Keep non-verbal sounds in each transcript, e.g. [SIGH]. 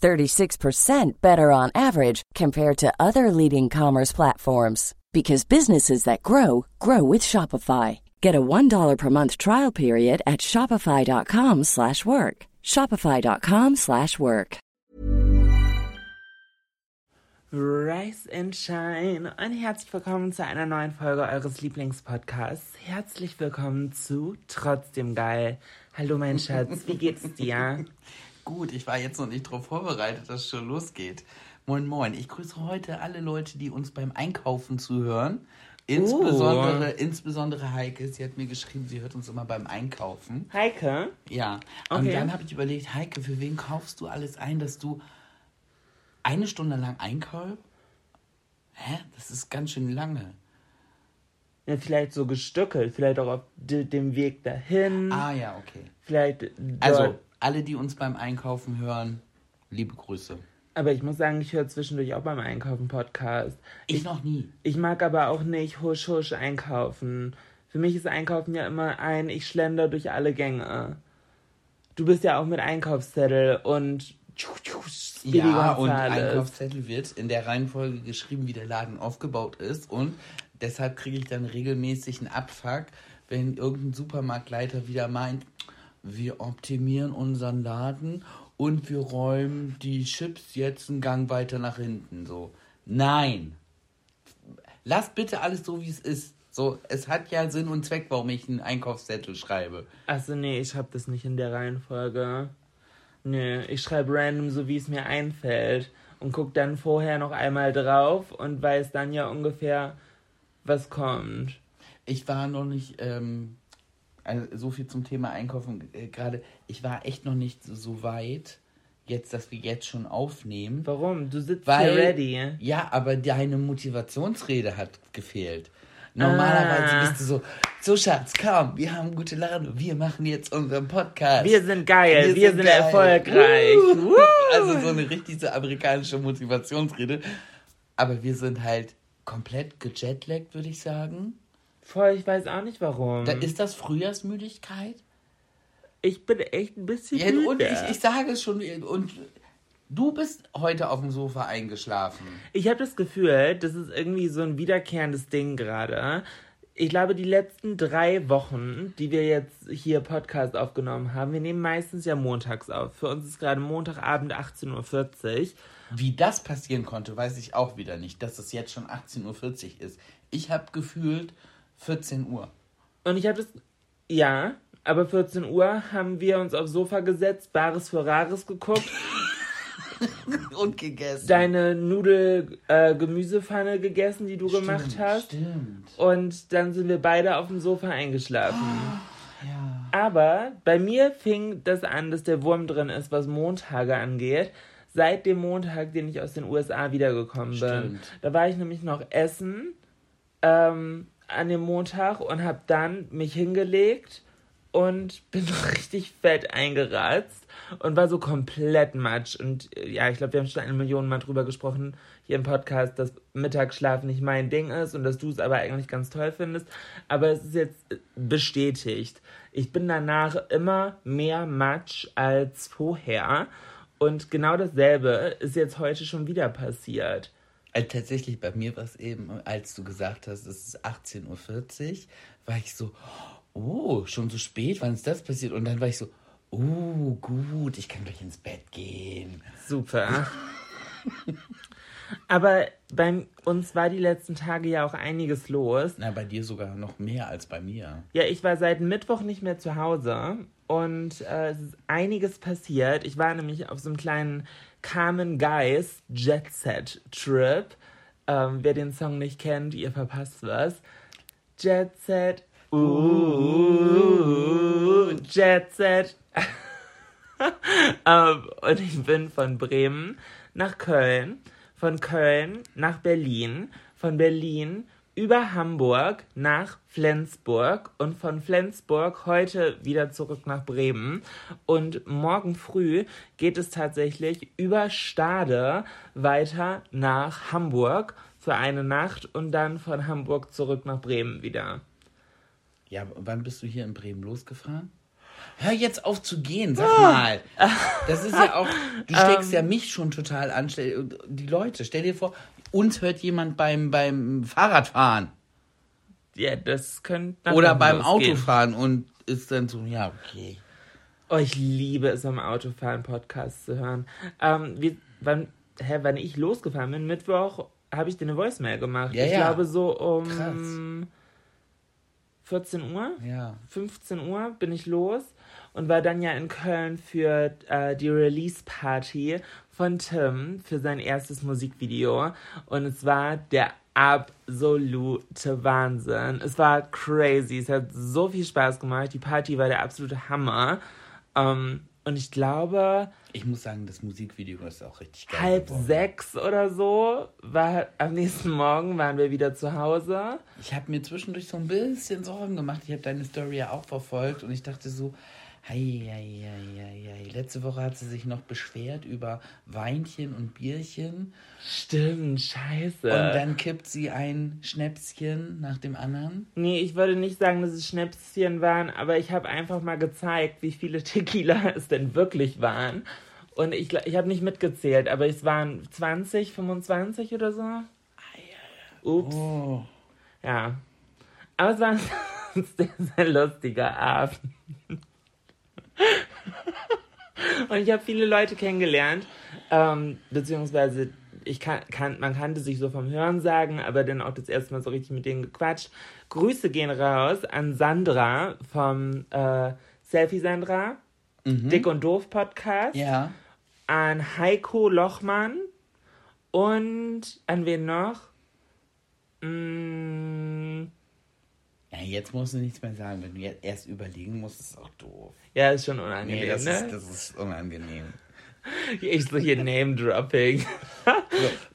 36% better on average compared to other leading commerce platforms because businesses that grow grow with Shopify. Get a $1 per month trial period at shopify.com/work. shopify.com/work. Rise and Shine und herzlich willkommen zu einer neuen Folge eures Lieblingspodcasts. Herzlich willkommen zu Trotzdem Geil. Hallo mein Schatz, wie geht's dir? [LAUGHS] Gut, ich war jetzt noch nicht darauf vorbereitet, dass es schon losgeht. Moin, moin. Ich grüße heute alle Leute, die uns beim Einkaufen zuhören. Insbesondere, insbesondere Heike. Sie hat mir geschrieben, sie hört uns immer beim Einkaufen. Heike? Ja. Und Okay. dann habe ich überlegt, Heike, für wen kaufst du alles ein, dass du eine Stunde lang einkaufst? Hä? Das ist ganz schön lange. Ja, vielleicht so gestückelt, vielleicht auch auf de dem Weg dahin. Ah ja, okay. Vielleicht. Also, alle, die uns beim Einkaufen hören, liebe Grüße. Aber ich muss sagen, ich höre zwischendurch auch beim Einkaufen Podcast. Ich noch nie. Ich mag aber auch nicht husch husch einkaufen. Für mich ist Einkaufen ja immer ein, ich schlender durch alle Gänge. Du bist ja auch mit Einkaufszettel und Speedy Ja, und. Einkaufszettel wird in der Reihenfolge geschrieben, wie der Laden aufgebaut ist. Und deshalb kriege ich dann regelmäßig einen Abfuck, wenn irgendein Supermarktleiter wieder meint, wir optimieren unseren Laden und wir räumen die Chips jetzt einen Gang weiter nach hinten. So, nein. Lasst bitte alles so, wie es ist. So, es hat ja Sinn und Zweck, warum ich einen Einkaufszettel schreibe. Achso, nee, ich hab das nicht in der Reihenfolge. Nö, ich schreibe random, so wie es mir einfällt. Und guck dann vorher noch einmal drauf und weiß dann ja ungefähr, was kommt. Ich war noch nicht, ähm, also so viel zum Thema Einkaufen äh, gerade, ich war echt noch nicht so, weit, jetzt, dass wir jetzt schon aufnehmen. Warum? Du sitzt Weil, hier ready. Ja, aber deine Motivationsrede hat gefehlt. Normalerweise Ah. bist du so, so Schatz, komm, wir haben gute Laune, wir machen jetzt unseren Podcast. Wir sind geil, wir, sind, geil. erfolgreich. Uh. Also so eine richtig so amerikanische Motivationsrede. Aber wir sind halt komplett gejetlaggt, würde ich sagen. Voll, ich weiß auch nicht warum. Da ist das Frühjahrsmüdigkeit? ich bin echt ein bisschen Ja, und müde. ich, ich sage es schon, und du bist heute auf dem Sofa eingeschlafen. Ich habe das Gefühl, das ist irgendwie so ein wiederkehrendes Ding gerade. Ich glaube, die letzten drei Wochen, die wir jetzt hier Podcast aufgenommen haben, wir nehmen meistens ja montags auf. Für uns ist gerade Montagabend 18.40 Uhr. Wie das passieren konnte, weiß ich auch wieder nicht, dass es jetzt schon 18.40 Uhr ist. Ich habe gefühlt 14 Uhr. Und ich habe das, ja, aber 14 Uhr haben wir uns aufs Sofa gesetzt, Bares für Rares geguckt, [LAUGHS] Und gegessen. deine Nudel-Gemüsepfanne gegessen, die du gemacht hast. Stimmt. Und dann sind wir beide auf dem Sofa eingeschlafen. Ja. Aber bei mir fing das an, dass der Wurm drin ist, was Montage angeht. Seit dem Montag, den ich aus den USA wiedergekommen bin. Stimmt. Da war ich nämlich noch essen ähm, an dem Montag und habe dann mich hingelegt und bin [LAUGHS] richtig fett eingeratzt und war so komplett matsch. Und äh, ja, ich glaube, wir haben schon eine Million Mal drüber gesprochen hier im Podcast, dass Mittagsschlaf nicht mein Ding ist und dass du es aber eigentlich ganz toll findest. Aber es ist jetzt äh, bestätigt. Ich bin danach immer mehr matsch als vorher. Und genau dasselbe ist jetzt heute schon wieder passiert. Also tatsächlich, bei mir war es eben, als du gesagt hast, es ist 18.40 Uhr, war ich so, oh, schon so spät, wann ist das passiert? Und dann war ich so, oh, gut, ich kann gleich ins Bett gehen. Super. Aber bei uns war die letzten Tage ja auch einiges los. Na, bei dir sogar noch mehr als bei mir. Ja, ich war seit Mittwoch nicht mehr zu Hause und äh, es ist einiges passiert. Ich war nämlich auf so einem kleinen Carmen Guys Jet Set Trip. Ähm, wer den Song nicht kennt, ihr verpasst was. Jet Set. Uh, Jet Set. [LAUGHS] ähm, und ich bin von Bremen nach Köln, von Köln nach Berlin, von Berlin über Hamburg nach Flensburg und von Flensburg heute wieder zurück nach Bremen. Und morgen früh geht es tatsächlich über Stade weiter nach Hamburg für eine Nacht und dann von Hamburg zurück nach Bremen wieder. Ja, wann bist du hier in Bremen losgefahren? Hör jetzt auf zu gehen, sag mal. Das ist ja auch, du [LAUGHS] steckst ja mich schon total an. Die Leute, stell dir vor, uns hört jemand beim, beim Fahrradfahren Ja, das könnte. oder beim losgehen. Autofahren und ist dann so, ja, okay. Oh, ich liebe es, am Autofahren Podcasts zu hören. Ähm, wie, wann, hä, wann ich losgefahren bin, Mittwoch, habe ich dir eine Voicemail gemacht. Ja, ich ja. glaube so um Krass. 14 Uhr, Ja. 15 Uhr bin ich los und war dann ja in Köln für äh, die Release-Party von Tim für sein erstes Musikvideo. Und es war der absolute Wahnsinn. Es war crazy. Es hat so viel Spaß gemacht. Die Party war der absolute Hammer. Ähm, und ich glaube, Ich muss sagen, das Musikvideo ist auch richtig geil. halb geworden. sechs oder so war am nächsten Morgen waren wir wieder zu Hause. Ich habe mir zwischendurch so ein bisschen Sorgen gemacht. Ich habe deine Story ja auch verfolgt und ich dachte so, hei, hei, hei, hei, letzte Woche hat sie sich noch beschwert über Weinchen und Bierchen Stimmt, scheiße. und dann kippt sie ein Schnäpschen nach dem anderen. Nee, ich würde nicht sagen, dass es Schnäpschen waren, aber ich habe einfach mal gezeigt, wie viele [LAUGHS] Tequila es denn wirklich waren. Und ich, ich habe nicht mitgezählt, aber es waren 20, 25 oder so. Ups. Oh. Ja. Aber es war [LAUGHS] ein sehr, sehr lustiger Abend. [LAUGHS] Und ich habe viele Leute kennengelernt, ähm, beziehungsweise ich kan kan man kannte sich so vom Hören sagen, aber dann auch das erste Mal so richtig mit denen gequatscht. Grüße gehen raus an Sandra vom äh, Selfie Sandra, Dick und Doof Podcast, Ja. an Heiko Lochmann und an wen noch? Mm, ja, jetzt musst du nichts mehr sagen. Wenn du jetzt erst überlegen musst, ist auch doof. ja, ist schon unangenehm, Nee, das, ne? ist, das ist unangenehm. [LAUGHS] Ich so hier Name-Dropping. [LAUGHS]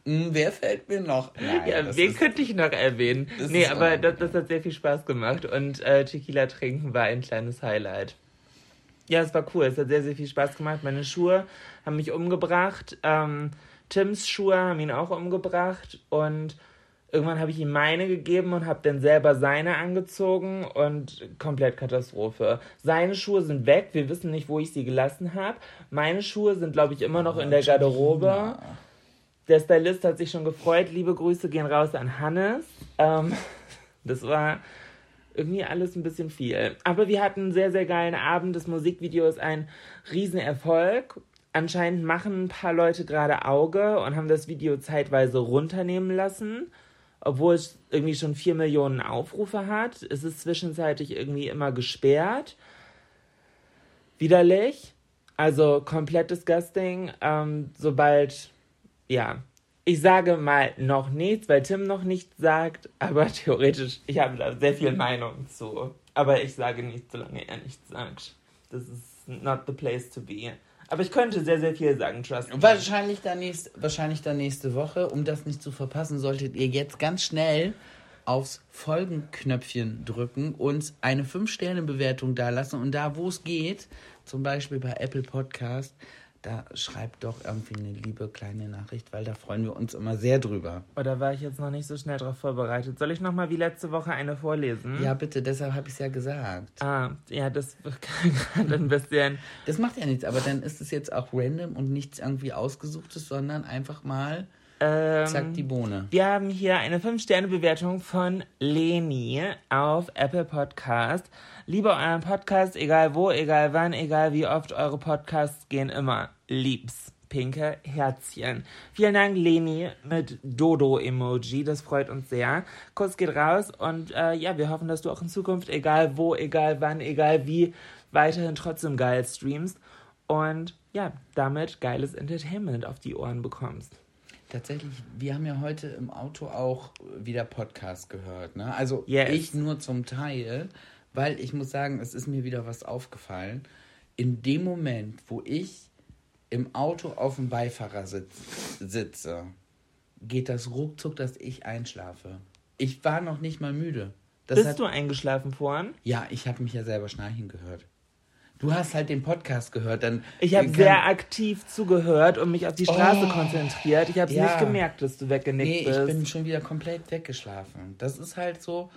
Hm, wer fällt mir noch? Nein, Ja, wen ist- könnte ich noch erwähnen? Nee, aber das, das hat sehr viel Spaß gemacht und äh, Tequila trinken war ein kleines Highlight. Ja, es war cool. Es hat sehr, sehr viel Spaß gemacht. Meine Schuhe haben mich umgebracht. Ähm, Tims Schuhe haben ihn auch umgebracht. Und irgendwann habe ich ihm meine gegeben und habe dann selber seine angezogen und komplett Katastrophe. Seine Schuhe sind weg. Wir wissen nicht, wo ich sie gelassen habe. Meine Schuhe sind, glaube ich, immer noch in der Garderobe. Der Stylist hat sich schon gefreut. Liebe Grüße gehen raus an Hannes. Ähm, [LAUGHS] das war irgendwie alles ein bisschen viel. Aber wir hatten einen sehr, sehr geilen Abend. Das Musikvideo ist ein Riesenerfolg. Anscheinend machen ein paar Leute gerade Auge und haben das Video zeitweise runternehmen lassen, obwohl es irgendwie schon 4 Millionen Aufrufe hat. Es ist zwischenzeitlich irgendwie immer gesperrt. Widerlich. Also komplett disgusting. Ähm, sobald, ja, ich sage mal noch nichts, weil Tim noch nichts sagt, aber [LAUGHS] theoretisch, ich habe da sehr viel Meinung zu. Aber ich sage nichts, solange er nichts sagt. Das ist not the place to be. Aber ich könnte sehr, sehr viel sagen, trust me. Wahrscheinlich dann, nächst, wahrscheinlich dann nächste Woche. Um das nicht zu verpassen, solltet ihr jetzt ganz schnell aufs Folgenknöpfchen drücken und eine 5-Sterne-Bewertung da lassen. Und da, wo es geht, zum Beispiel bei Apple Podcast, da schreibt doch irgendwie eine liebe kleine Nachricht, weil da freuen wir uns immer sehr drüber. Oder war ich jetzt noch nicht so schnell darauf vorbereitet? Soll ich nochmal wie letzte Woche eine vorlesen? Ja, bitte, deshalb habe ich es ja gesagt. Ah, ja, das [LAUGHS] gerade ein bisschen. Das macht ja nichts, aber dann ist es jetzt auch random und nichts irgendwie ausgesuchtes, sondern einfach mal Ähm, zack die Bohne. Wir haben hier eine 5-Sterne-Bewertung von Leni auf Apple Podcast. Liebe euren Podcast, egal wo, egal wann, egal wie oft, eure Podcasts gehen immer. Liebs. pinke Herzchen. Vielen Dank, Leni, mit Dodo-Emoji. Das freut uns sehr. Kuss geht raus und äh, ja, wir hoffen, dass du auch in Zukunft, egal wo, egal wann, egal wie, weiterhin trotzdem geil streamst und ja, damit geiles Entertainment auf die Ohren bekommst. Tatsächlich, wir haben ja heute im Auto auch wieder Podcast gehört. Ne? Also Yes. ich nur zum Teil, weil ich muss sagen, es ist mir wieder was aufgefallen. In dem Moment, wo ich im Auto auf dem Beifahrersitz sitze, geht das ruckzuck, dass ich einschlafe. Ich war noch nicht mal müde. Das Bist hat, du eingeschlafen vorhin? Ja, ich habe mich ja selber schnarchen gehört. Du hast halt den Podcast gehört, dann. Ich habe sehr aktiv zugehört und mich auf die Straße Oh. konzentriert. Ich habe Ja. nicht gemerkt, dass du weggenickt Nee, bist. ich bin schon wieder komplett weggeschlafen. Das ist halt so.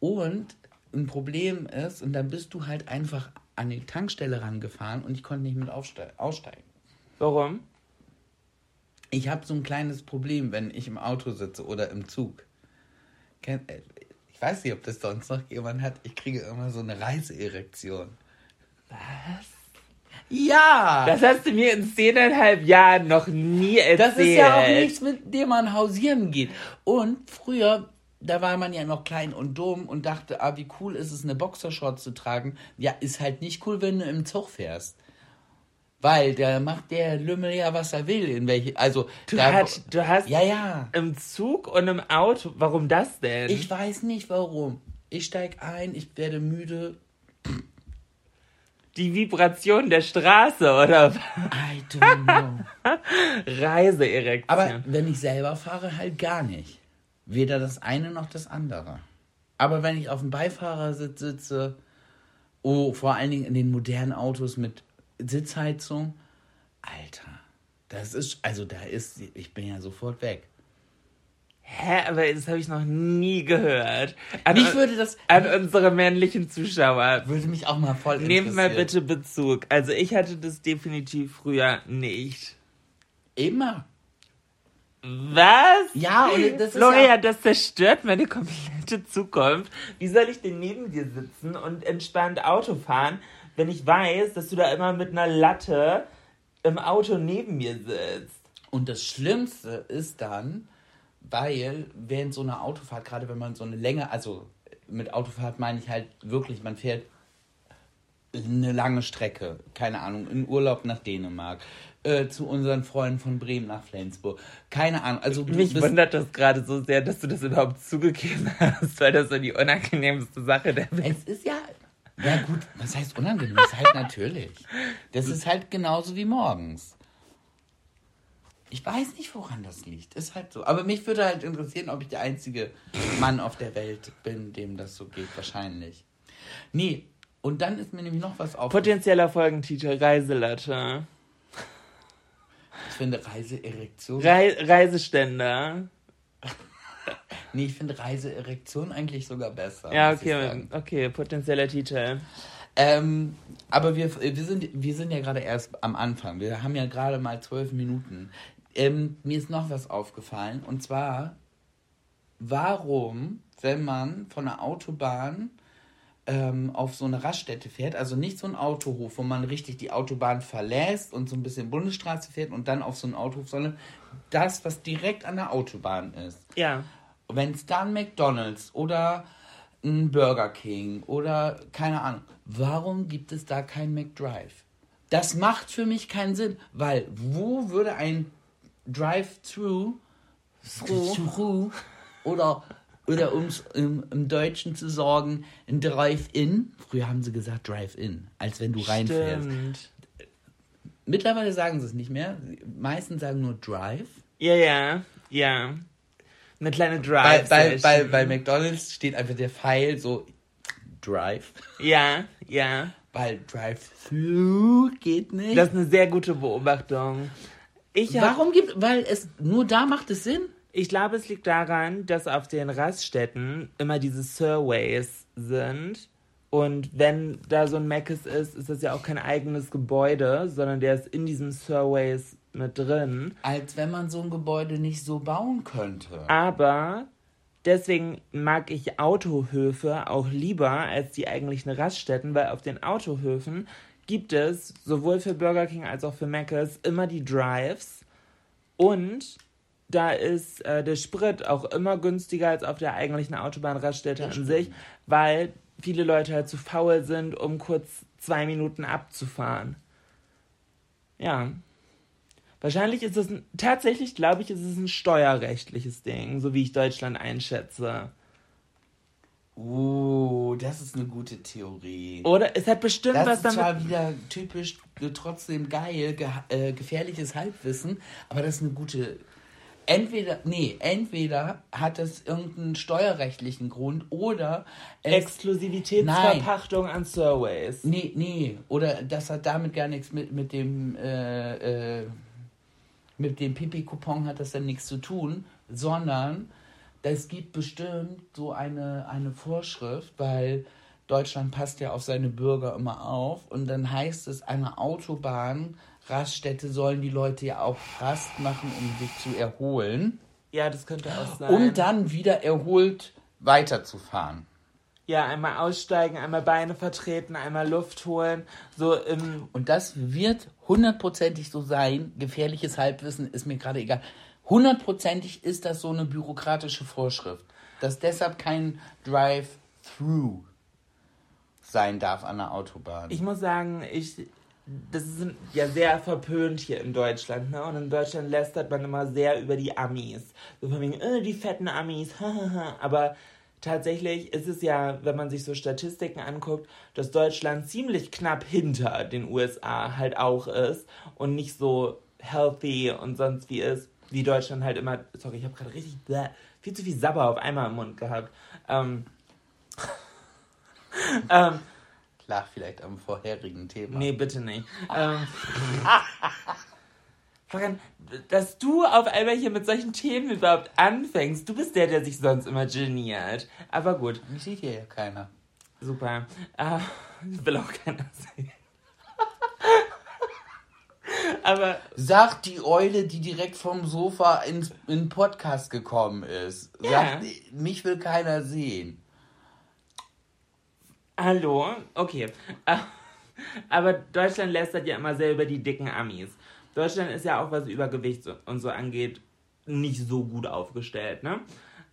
Und ein Problem ist, und dann bist du halt einfach an die Tankstelle rangefahren und ich konnte nicht mit aussteigen. Warum? Ich habe so ein kleines Problem, wenn ich im Auto sitze oder im Zug. Äh, Ich weiß nicht, ob das sonst noch jemand hat. Ich kriege immer so eine Reiseerektion. Was? Ja! Das hast du mir in zehneinhalb Jahren noch nie erzählt. Das ist ja auch nichts, mit dem man hausieren geht. Und früher, da war man ja noch klein und dumm und dachte, ah, wie cool ist es, eine Boxershort zu tragen. Ja, ist halt nicht cool, wenn du im Zug fährst. Weil da macht der Lümmel ja, was er will. In welche, also, Du, da, hast, du hast ja, ja. im Zug und im Auto. Warum das denn? Ich weiß nicht warum. Ich steig ein, ich werde müde. Die Vibration der Straße oder I don't know. [LAUGHS] Reiseerektion. Aber wenn ich selber fahre, halt gar nicht. Weder das eine noch das andere. Aber wenn ich auf dem Beifahrersitz sitze, oh, vor allen Dingen in den modernen Autos mit Sitzheizung, Alter, das ist, also da ist, ich bin ja sofort weg. Hä, aber das habe ich noch nie gehört. An, Mich würde das, an unsere männlichen Zuschauer. würde mich auch mal voll Nehmt mal interessieren. bitte Bezug. Also ich hatte das definitiv früher nicht. Immer. Was? Ja, und das ist Florian, ja, das zerstört meine komplette Zukunft. Wie soll ich denn neben dir sitzen und entspannt Auto fahren, wenn ich weiß, dass du da immer mit einer Latte im Auto neben mir sitzt? Und das Schlimmste ist dann, weil während so einer Autofahrt, gerade wenn man so eine Länge, also mit Autofahrt meine ich halt wirklich, man fährt eine lange Strecke, keine Ahnung, in Urlaub nach Dänemark, äh, zu unseren Freunden von Bremen nach Flensburg, keine Ahnung. Also Mich wundert das gerade so sehr, dass du das überhaupt zugegeben [LAUGHS] hast, weil das so die unangenehmste Sache der Welt es ist ja, ja gut, was heißt unangenehm? Das ist halt natürlich. Das ist halt genauso wie morgens. Ich weiß nicht, woran das liegt. Ist halt so. Aber mich würde halt interessieren, ob ich der einzige Mann auf der Welt bin, dem das so geht. Wahrscheinlich. Nee. Und dann ist mir nämlich noch was aufgefallen. Potenzieller Folgentitel Reiselatte. Ich finde Reiseerektion. Rei Reiseständer. [LAUGHS] nee, ich finde Reiseerektion eigentlich sogar besser. Ja, okay, okay, potenzieller Titel. Ähm, aber wir, wir, sind, wir sind ja gerade erst am Anfang. Wir haben ja gerade mal zwölf Minuten. Ähm, mir ist noch was aufgefallen. Und zwar, warum, wenn man von der Autobahn ähm, auf so eine Raststätte fährt, also nicht so ein Autohof, wo man richtig die Autobahn verlässt und so ein bisschen Bundesstraße fährt und dann auf so einen Autohof, sondern das, was direkt an der Autobahn ist Ja. wenn es dann McDonald's oder ein Burger King oder keine Ahnung, warum gibt es da kein McDrive? Das macht für mich keinen Sinn, weil wo würde ein Drive-Thru Thru, oder oder um es im, im Deutschen zu sagen, ein Drive-In. Früher haben sie gesagt Drive-In, als wenn du reinfährst. Stimmt. Mittlerweile sagen sie es nicht mehr. Meistens sagen nur Drive. Ja, ja, ja. Eine kleine Bei, Drive. bei, bei, bei McDonalds steht einfach der Pfeil so Drive. Ja, ja. Weil Drive-Thru geht nicht. Das ist eine sehr gute Beobachtung. Ich, Warum gibt, weil es, nur da macht es Sinn. Ich glaube, es liegt daran, dass auf den Raststätten immer diese Surveys sind. Und wenn da so ein Meckes ist, ist das ja auch kein eigenes Gebäude, sondern der ist in diesem Surveys mit drin. Als wenn man so ein Gebäude nicht so bauen könnte. Aber deswegen mag ich Autohöfe auch lieber als die eigentlichen Raststätten, weil auf den Autohöfen gibt es sowohl für Burger King als auch für Mc's immer die Drives und da ist äh, der Sprit auch immer günstiger als auf der eigentlichen Autobahnraststätte an sich, weil viele Leute halt zu faul sind, um kurz zwei Minuten abzufahren. Ja. Wahrscheinlich ist es ein, tatsächlich, glaube ich, ist es ein steuerrechtliches Ding, so wie ich Deutschland einschätze. Oh, das ist eine gute Theorie. Oder es hat bestimmt das was ist damit. zwar wieder typisch, trotzdem geil, ge äh, gefährliches Halbwissen, aber das ist eine gute. Entweder, nee, entweder hat es irgendeinen steuerrechtlichen Grund oder Exklusivitätsverpachtung an Surveys. Nee, nee, oder das hat damit gar nichts mit, mit dem, äh, äh, mit dem Pipi-Coupon hat das dann nichts zu tun, sondern es gibt bestimmt so eine, eine Vorschrift, weil Deutschland passt ja auf seine Bürger immer auf und dann heißt es, eine Autobahn, Raststätte sollen die Leute ja auch Rast machen, um sich zu erholen, Ja, das könnte auch sein. um dann wieder erholt weiterzufahren. ja, einmal aussteigen, einmal Beine vertreten, einmal Luft holen. So. Und das wird hundertprozentig so sein. Gefährliches Halbwissen ist mir gerade egal. Hundertprozentig ist das so eine bürokratische Vorschrift, dass deshalb kein Drive-Through sein darf an der Autobahn. Ich muss sagen, ich. Das ist ja sehr verpönt hier in Deutschland, ne? Und in Deutschland lästert man immer sehr über die Amis. So von wegen, äh, die fetten Amis, [LAUGHS] hahaha. Aber tatsächlich ist es ja, wenn man sich so Statistiken anguckt, dass Deutschland ziemlich knapp hinter den USA halt auch ist und nicht so healthy und sonst wie ist, wie Deutschland halt immer. Sorry, ich habe gerade richtig bläh, viel zu viel Sabber auf einmal im Mund gehabt. Ähm, [LAUGHS] ähm, Lag vielleicht am vorherigen Thema. Nee, bitte nicht. Ähm, [LAUGHS] Florian, dass du auf einmal hier mit solchen Themen überhaupt anfängst, du bist der, der sich sonst immer geniert. Aber gut, Mich sieht hier ja keiner. super. Äh, will auch keiner sehen. [LAUGHS] Aber Sagt die Eule, die direkt vom Sofa ins, in den Podcast gekommen ist. Ja. Sagt, mich will keiner sehen. Hallo? Okay. [LAUGHS] Aber Deutschland lästert ja immer sehr über die dicken Amis. Deutschland ist ja auch, was Übergewicht und so angeht, nicht so gut aufgestellt, ne?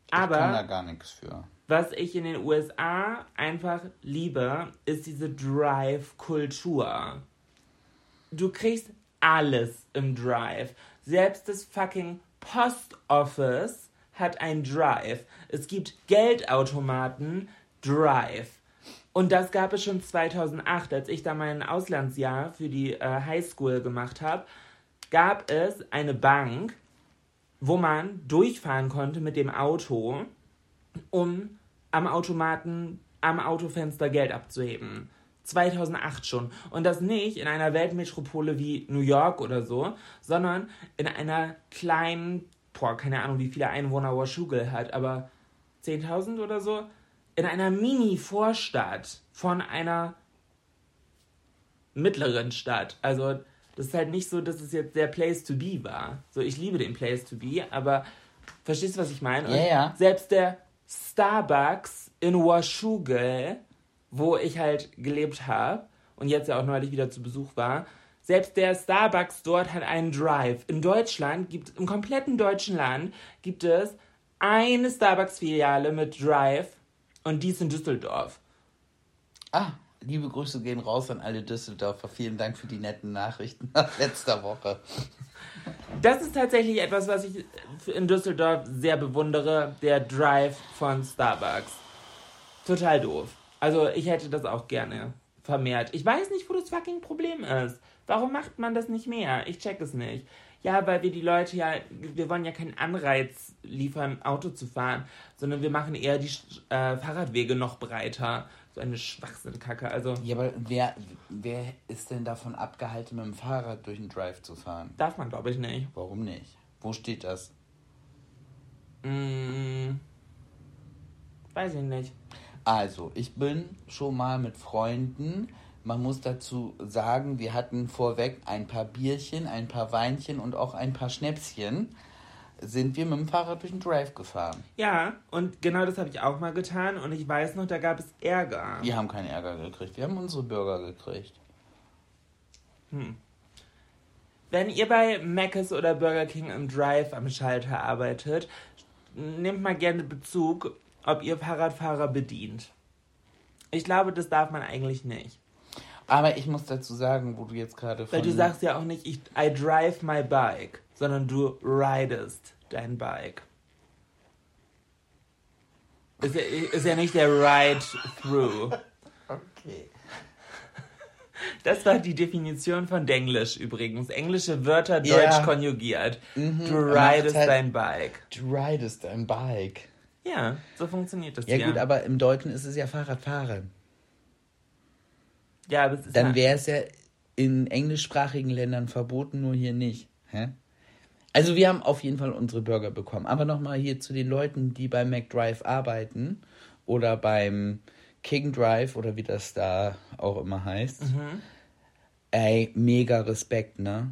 Ich kann da Aber gar nichts für. was ich in den USA einfach liebe, ist diese Drive-Kultur. Du kriegst alles im Drive. Selbst das fucking Post Office hat ein Drive. Es gibt Geldautomaten, Drive. Und das gab es schon 2008, als ich da mein Auslandsjahr für die äh, Highschool gemacht habe, gab es eine Bank, wo man durchfahren konnte mit dem Auto, um am Automaten, am Autofenster Geld abzuheben. 2008 schon. Und das nicht in einer Weltmetropole wie New York oder so, sondern in einer kleinen, boah, keine Ahnung, wie viele Einwohner Washougal hat, aber 10.000 oder so, in einer Mini-Vorstadt von einer mittleren Stadt. Also, das ist halt nicht so, dass es jetzt der Place to be war. So, ich liebe den Place to be, aber verstehst du, was ich meine? Ja, ja. Selbst der Starbucks in Washougal, wo ich halt gelebt habe und jetzt ja auch neulich wieder zu Besuch war, selbst der Starbucks dort hat einen Drive. In Deutschland gibt im kompletten deutschen Land gibt es eine Starbucks-Filiale mit Drive und die ist in Düsseldorf. Ah, liebe Grüße gehen raus an alle Düsseldorfer. Vielen Dank für die netten Nachrichten [LAUGHS] nach letzter Woche. Das ist tatsächlich etwas, was ich in Düsseldorf sehr bewundere, der Drive von Starbucks. Total doof. Also ich hätte das auch gerne vermehrt. Ich weiß nicht, wo das fucking Problem ist. Warum macht man das nicht mehr? Ich check es nicht. Ja, weil wir die Leute ja, wir wollen ja keinen Anreiz liefern, Auto zu fahren, sondern wir machen eher die äh, Fahrradwege noch breiter. So eine Schwachsinnkacke. Also Ja, aber wer, wer ist denn davon abgehalten, mit dem Fahrrad durch den Drive zu fahren? darf man, glaube ich, nicht. Warum nicht? Wo steht das? Mm, weiß ich nicht. Also, ich bin schon mal mit Freunden. Man muss dazu sagen, wir hatten vorweg ein paar Bierchen, ein paar Weinchen und auch ein paar Schnäpschen. Sind wir mit dem Fahrrad durch den Drive gefahren. Ja, und genau das habe ich auch mal getan und ich weiß noch, da gab es Ärger. Wir haben keinen Ärger gekriegt. Wir haben unsere Bürger gekriegt. Wenn ihr bei Mc's oder Burger King im Drive am Schalter arbeitet, nehmt mal gerne Bezug, ob ihr Fahrradfahrer bedient. Ich glaube, das darf man eigentlich nicht. Aber ich muss dazu sagen, wo du jetzt gerade von... Weil du sagst ja auch nicht, ich, I drive my bike, sondern du ridest dein Bike. Ist ja, ist ja nicht der Ride-Through. [LAUGHS] Okay. Das war die Definition von Denglisch übrigens. Englische Wörter Ja. deutsch konjugiert. Du macht ridest halt- dein Bike. Du ridest dein Bike. Ja, so funktioniert das Ja hier. gut, aber im Deutschen ist es ja Fahrradfahren. Ja, aber Dann wäre es ja in englischsprachigen Ländern verboten, nur hier nicht. Hä? Also wir haben auf jeden Fall unsere Burger bekommen. Aber nochmal hier zu den Leuten, die beim McDrive arbeiten oder beim King Drive oder wie das da auch immer heißt. Mhm. Ey, mega Respekt, ne?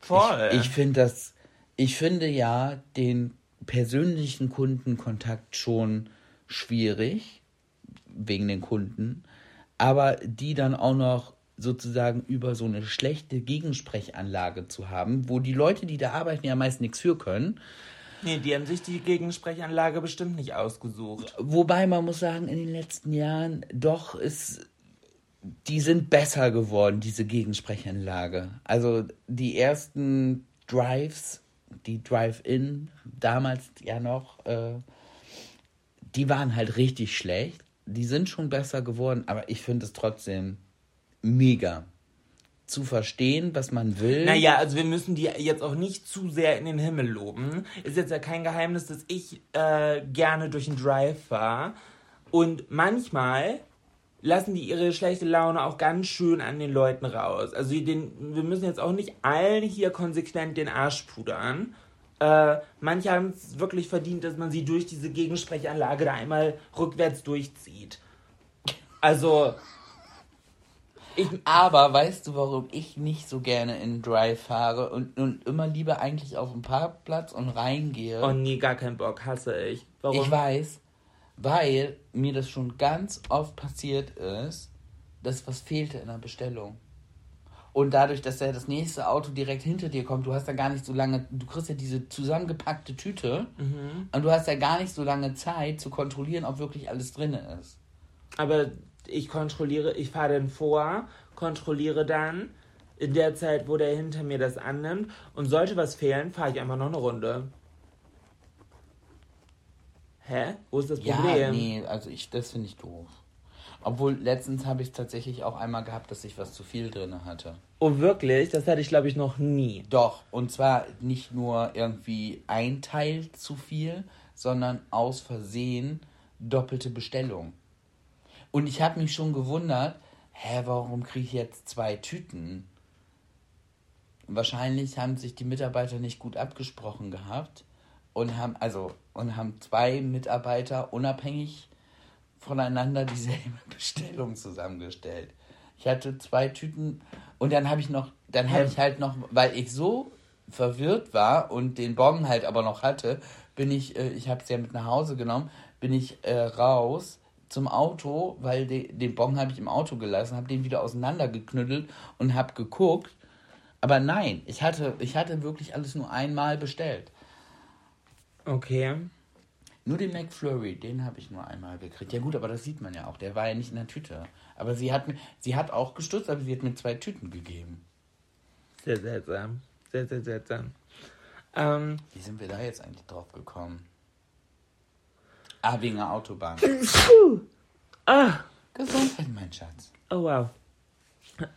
voll. Ich, ich finde das, ich finde ja den persönlichen Kundenkontakt schon schwierig, wegen den Kunden, aber die dann auch noch sozusagen über so eine schlechte Gegensprechanlage zu haben, wo die Leute, die da arbeiten, ja meist nichts für können. nee, die haben sich die Gegensprechanlage bestimmt nicht ausgesucht. Wobei man muss sagen, in den letzten Jahren doch ist, die sind besser geworden, diese Gegensprechanlage. Also die ersten Drives, die Drive-In, damals ja noch, äh, die waren halt richtig schlecht. Die sind schon besser geworden, aber ich finde es trotzdem mega. Zu verstehen, was man will. Naja, also wir müssen die jetzt auch nicht zu sehr in den Himmel loben. Ist jetzt ja kein Geheimnis, dass ich äh, gerne durch den Drive fahre. Und manchmal lassen die ihre schlechte Laune auch ganz schön an den Leuten raus. Also den, wir müssen jetzt auch nicht allen hier konsequent den Arsch pudern. Äh, manche haben es wirklich verdient, dass man sie durch diese Gegensprechanlage da einmal rückwärts durchzieht. Also, ich, Aber weißt du, warum ich nicht so gerne in Drive fahre und, und immer lieber eigentlich auf den Parkplatz und reingehe? oh nee, gar keinen Bock, hasse ich. Warum? Ich weiß, weil mir das schon ganz oft passiert ist, dass was fehlte in der Bestellung. Und dadurch, dass ja das nächste Auto direkt hinter dir kommt, du hast ja gar nicht so lange, du kriegst ja diese zusammengepackte Tüte und du hast ja gar nicht so lange Zeit zu kontrollieren, ob wirklich alles drin ist. Aber ich kontrolliere, ich fahre dann vor, kontrolliere dann in der Zeit, wo der hinter mir das annimmt. Und sollte was fehlen, fahre ich einfach noch eine Runde. Hä? Wo ist das Ja, Problem? nee, also ich, das finde ich doof. Obwohl, letztens habe ich es tatsächlich auch einmal gehabt, dass ich was zu viel drin hatte. Oh, wirklich? Das hatte ich, glaube ich, noch nie. Doch, und zwar nicht nur irgendwie ein Teil zu viel, sondern aus Versehen doppelte Bestellung. Und ich habe mich schon gewundert, hä, warum kriege ich jetzt zwei Tüten? Wahrscheinlich haben sich die Mitarbeiter nicht gut abgesprochen gehabt und haben also und haben zwei Mitarbeiter unabhängig voneinander dieselbe [LAUGHS] Bestellung zusammengestellt. Ich hatte zwei Tüten und dann habe ich noch, dann habe ich halt noch, weil ich so verwirrt war und den Bon halt aber noch hatte, bin ich, äh, ich habe es ja mit nach Hause genommen, bin ich äh, raus zum Auto, weil de, den Bon habe ich im Auto gelassen, habe den wieder auseinandergeknüttelt und habe geguckt. Aber nein, ich hatte, ich hatte wirklich alles nur einmal bestellt. Okay. Nur den McFlurry, den habe ich nur einmal gekriegt. Ja gut, aber das sieht man ja auch. Der war ja nicht in der Tüte. Aber sie hat, mir- sie hat auch gestutzt, aber sie hat mir zwei Tüten gegeben. Sehr seltsam. Sehr, sehr seltsam. Ähm, Wie sind wir da jetzt eigentlich drauf gekommen? Ah, wegen der Autobahn. ah, Gesundheit, mein Schatz. oh wow.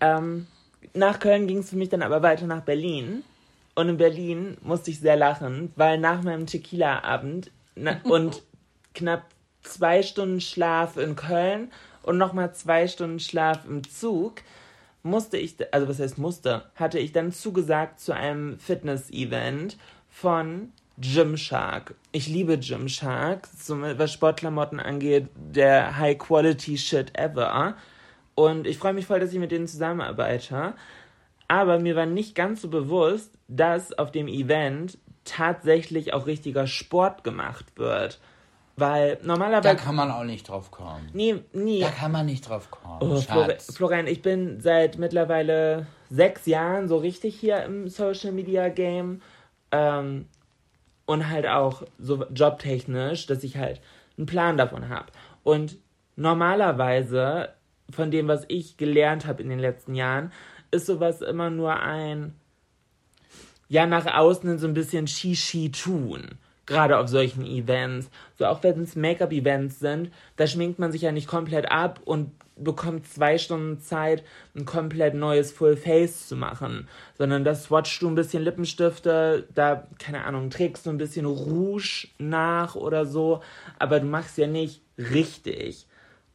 Ähm, nach Köln ging es für mich dann aber weiter nach Berlin. Und in Berlin musste ich sehr lachen, weil nach meinem Tequila-Abend und knapp zwei Stunden Schlaf in Köln und nochmal zwei Stunden Schlaf im Zug musste ich, also was heißt musste, hatte ich dann zugesagt zu einem Fitness-Event von Gymshark. Ich liebe Gymshark, so was Sportklamotten angeht, der High-Quality-Shit ever. Und ich freue mich voll, dass ich mit denen zusammenarbeite. Aber mir war nicht ganz so bewusst, dass auf dem Event tatsächlich auch richtiger Sport gemacht wird. Weil Da normalerweise. kann man auch nicht drauf kommen. nie, nie. Da kann man nicht drauf kommen. Oh, Flor. Florian, ich bin seit mittlerweile sechs Jahren so richtig hier im Social Media Game. Ähm, und halt auch so jobtechnisch, dass ich halt einen Plan davon habe. Und normalerweise, von dem, was ich gelernt habe in den letzten Jahren, ist sowas immer nur ein, ja, nach außen so ein bisschen Shishi tun. Gerade auf solchen Events. So auch wenn es Make-up-Events sind, da schminkt man sich ja nicht komplett ab und bekommt zwei Stunden Zeit, ein komplett neues Full Face zu machen. Sondern da swatchst du ein bisschen Lippenstifte, da, keine Ahnung, trägst du ein bisschen Rouge nach oder so, aber du machst ja nicht richtig.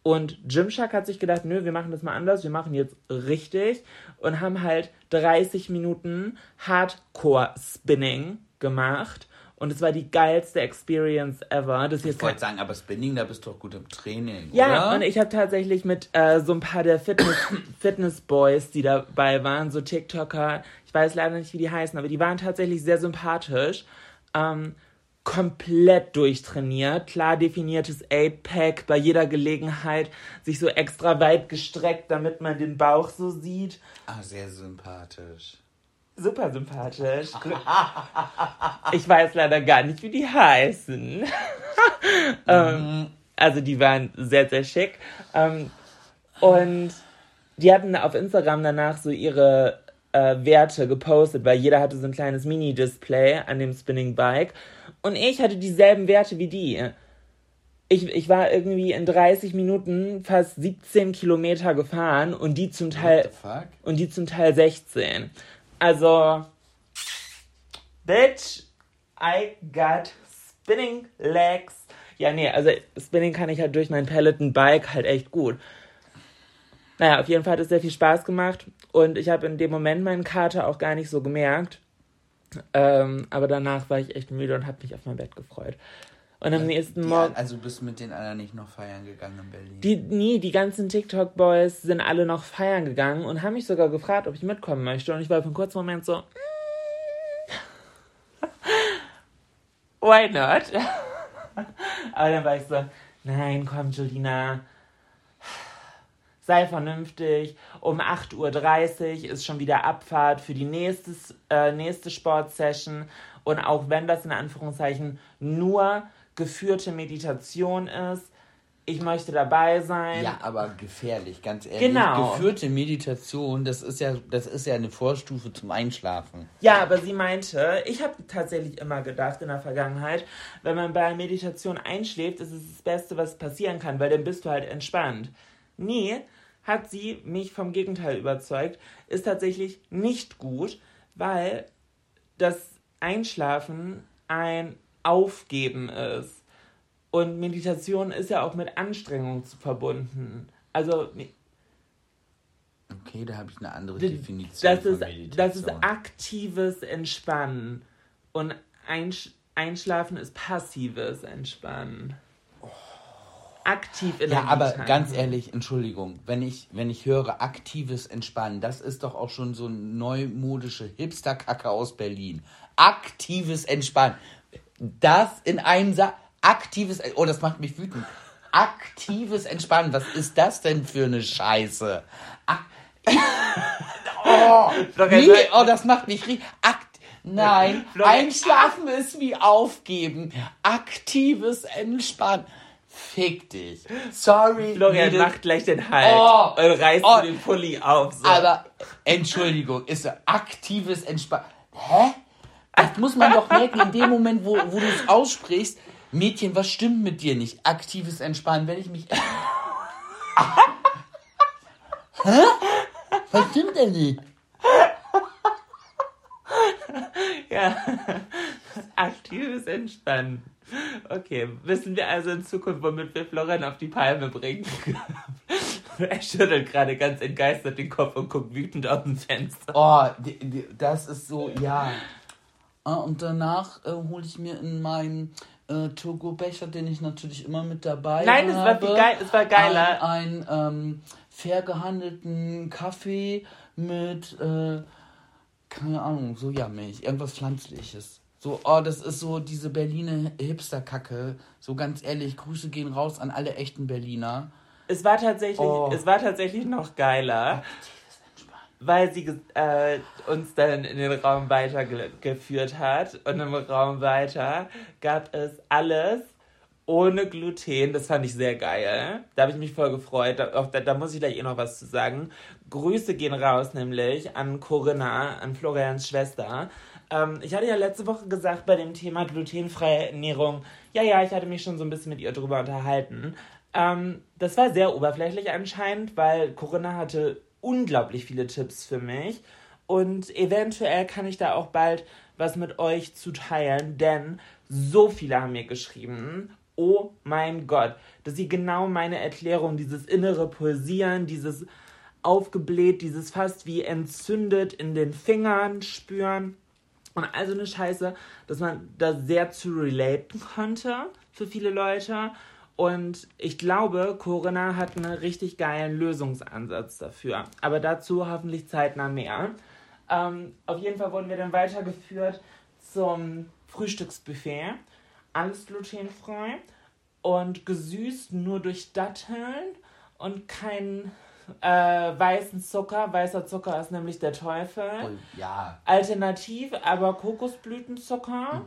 Und Gymshark hat sich gedacht, nö, wir machen das mal anders, wir machen jetzt richtig und haben halt 30 Minuten Hardcore-Spinning gemacht. Und es war die geilste Experience ever. Das Ich wollte sagen, aber Spinning, da bist du doch gut im Training, ja, oder? und ich habe tatsächlich mit äh, so ein paar der Fitness, [COUGHS] Fitness Boys, die dabei waren, so TikToker, ich weiß leider nicht, wie die heißen, aber die waren tatsächlich sehr sympathisch. Ähm, komplett durchtrainiert, klar definiertes Eight-Pack, bei jeder Gelegenheit sich so extra weit gestreckt, damit man den Bauch so sieht. Ah, sehr sympathisch. Super sympathisch. [LAUGHS] Ich weiß leider gar nicht, wie die heißen. [LAUGHS] ähm, also die waren sehr, sehr schick. Ähm, und die hatten auf Instagram danach so ihre äh, Werte gepostet, weil jeder hatte so ein kleines Mini-Display an dem Spinning Bike. Und ich hatte dieselben Werte wie die. Ich, ich war irgendwie in 30 Minuten fast 17 Kilometer gefahren und die zum Teil und die zum Teil 16. Also, bitch, I got spinning legs. Ja, nee, also Spinning kann ich halt durch mein Peloton Bike halt echt gut. Naja, auf jeden Fall hat es sehr viel Spaß gemacht und ich habe in dem Moment meinen Kater auch gar nicht so gemerkt. Ähm, aber danach war ich echt müde und habe mich auf mein Bett gefreut. Und am nächsten Die, Morgen. also du bist mit den anderen nicht noch feiern gegangen in Berlin. Die, nie, die ganzen TikTok-Boys sind alle noch feiern gegangen und haben mich sogar gefragt, ob ich mitkommen möchte. Und ich war für einen kurzen Moment so, "Mm, [LAUGHS] why not? [LAUGHS] Aber dann war ich so, nein, komm, Julina, sei vernünftig. Um 8.30 Uhr ist schon wieder Abfahrt für die nächste, äh, nächste Sportsession. Und auch wenn das in Anführungszeichen nur geführte Meditation ist, ich möchte dabei sein. ja, aber gefährlich, ganz ehrlich. Genau. Geführte Meditation, das ist ja, das ist ja eine Vorstufe zum Einschlafen. Ja, aber sie meinte, ich habe tatsächlich immer gedacht in der Vergangenheit, wenn man bei Meditation einschläft, ist es das Beste, was passieren kann, weil dann bist du halt entspannt. Nee, hat sie mich vom Gegenteil überzeugt, ist tatsächlich nicht gut, weil das Einschlafen ein Aufgeben ist. Und Meditation ist ja auch mit Anstrengung verbunden. Also Okay, da habe ich eine andere Definition das ist, Meditation. das ist aktives Entspannen. Und Einsch Einschlafen ist passives Entspannen. Aktiv in Ja, aber ganz ehrlich, Entschuldigung, wenn ich, wenn ich höre aktives Entspannen, das ist doch auch schon so neumodische Hipster-Kacke aus Berlin. Aktives Entspannen. Das in einem Satz. Aktives, oh, das macht mich wütend. Aktives Entspannen, was ist das denn für eine Scheiße? Ak [LAUGHS] oh, nee, oh, das macht mich richtig. Akt Nein, einschlafen ist wie aufgeben. Aktives Entspannen. Fick dich. Sorry. Florian Mädel. macht gleich den Hals Oh, und reißt oh. den Pulli auf. So. Aber, Entschuldigung, ist so aktives Entspannen. Hä? Das muss man doch merken, in dem Moment, wo, wo du es aussprichst. Mädchen, was stimmt mit dir nicht? Aktives Entspannen, wenn ich mich. Hä? Was stimmt denn nicht? ja. [LAUGHS] Aktives Entspannen. Okay, wissen wir also in Zukunft, womit wir Florian auf die Palme bringen? [LAUGHS] er schüttelt gerade ganz entgeistert den Kopf und guckt wütend aus dem Fenster. Oh, die, die, das ist so, ja. Ah, Und danach äh, hole ich mir in meinen äh, Turgo-Becher, den ich natürlich immer mit dabei Nein, habe. geil- es war geiler. Ein, ein ähm, fair gehandelten Kaffee mit, äh, keine Ahnung, Sojamilch, irgendwas Pflanzliches. So, oh, das ist so diese Berliner Hipster-Kacke. So ganz ehrlich, Grüße gehen raus an alle echten Berliner. Es war tatsächlich, Oh. es war tatsächlich noch geiler, weil sie äh, uns dann in den Raum weitergeführt hat. Und im Raum weiter gab es alles ohne Gluten. Das fand ich sehr geil. Da habe ich mich voll gefreut. Da, da, da muss ich gleich eh noch was zu sagen. Grüße gehen raus, nämlich an Corinna, an Florians Schwester. Ähm, ich hatte ja letzte Woche gesagt bei dem Thema glutenfreie Ernährung, ja, ja, ich hatte mich schon so ein bisschen mit ihr drüber unterhalten. Ähm, das war sehr oberflächlich anscheinend, weil Corinna hatte unglaublich viele Tipps für mich. Und eventuell kann ich da auch bald was mit euch zu teilen, denn so viele haben mir geschrieben, oh mein Gott, dass sie genau meine Erklärung, dieses innere Pulsieren, dieses aufgebläht, dieses fast wie entzündet in den Fingern spüren und also eine Scheiße, dass man da sehr zu relaten konnte für viele Leute. Und ich glaube, Corinna hat einen richtig geilen Lösungsansatz dafür. Aber dazu hoffentlich zeitnah mehr. Ähm, auf jeden Fall wurden wir dann weitergeführt zum Frühstücksbuffet. Alles glutenfrei und gesüßt nur durch Datteln und keinen äh, weißen Zucker. Weißer Zucker ist nämlich der Teufel. Oh, ja. Alternativ aber Kokosblütenzucker.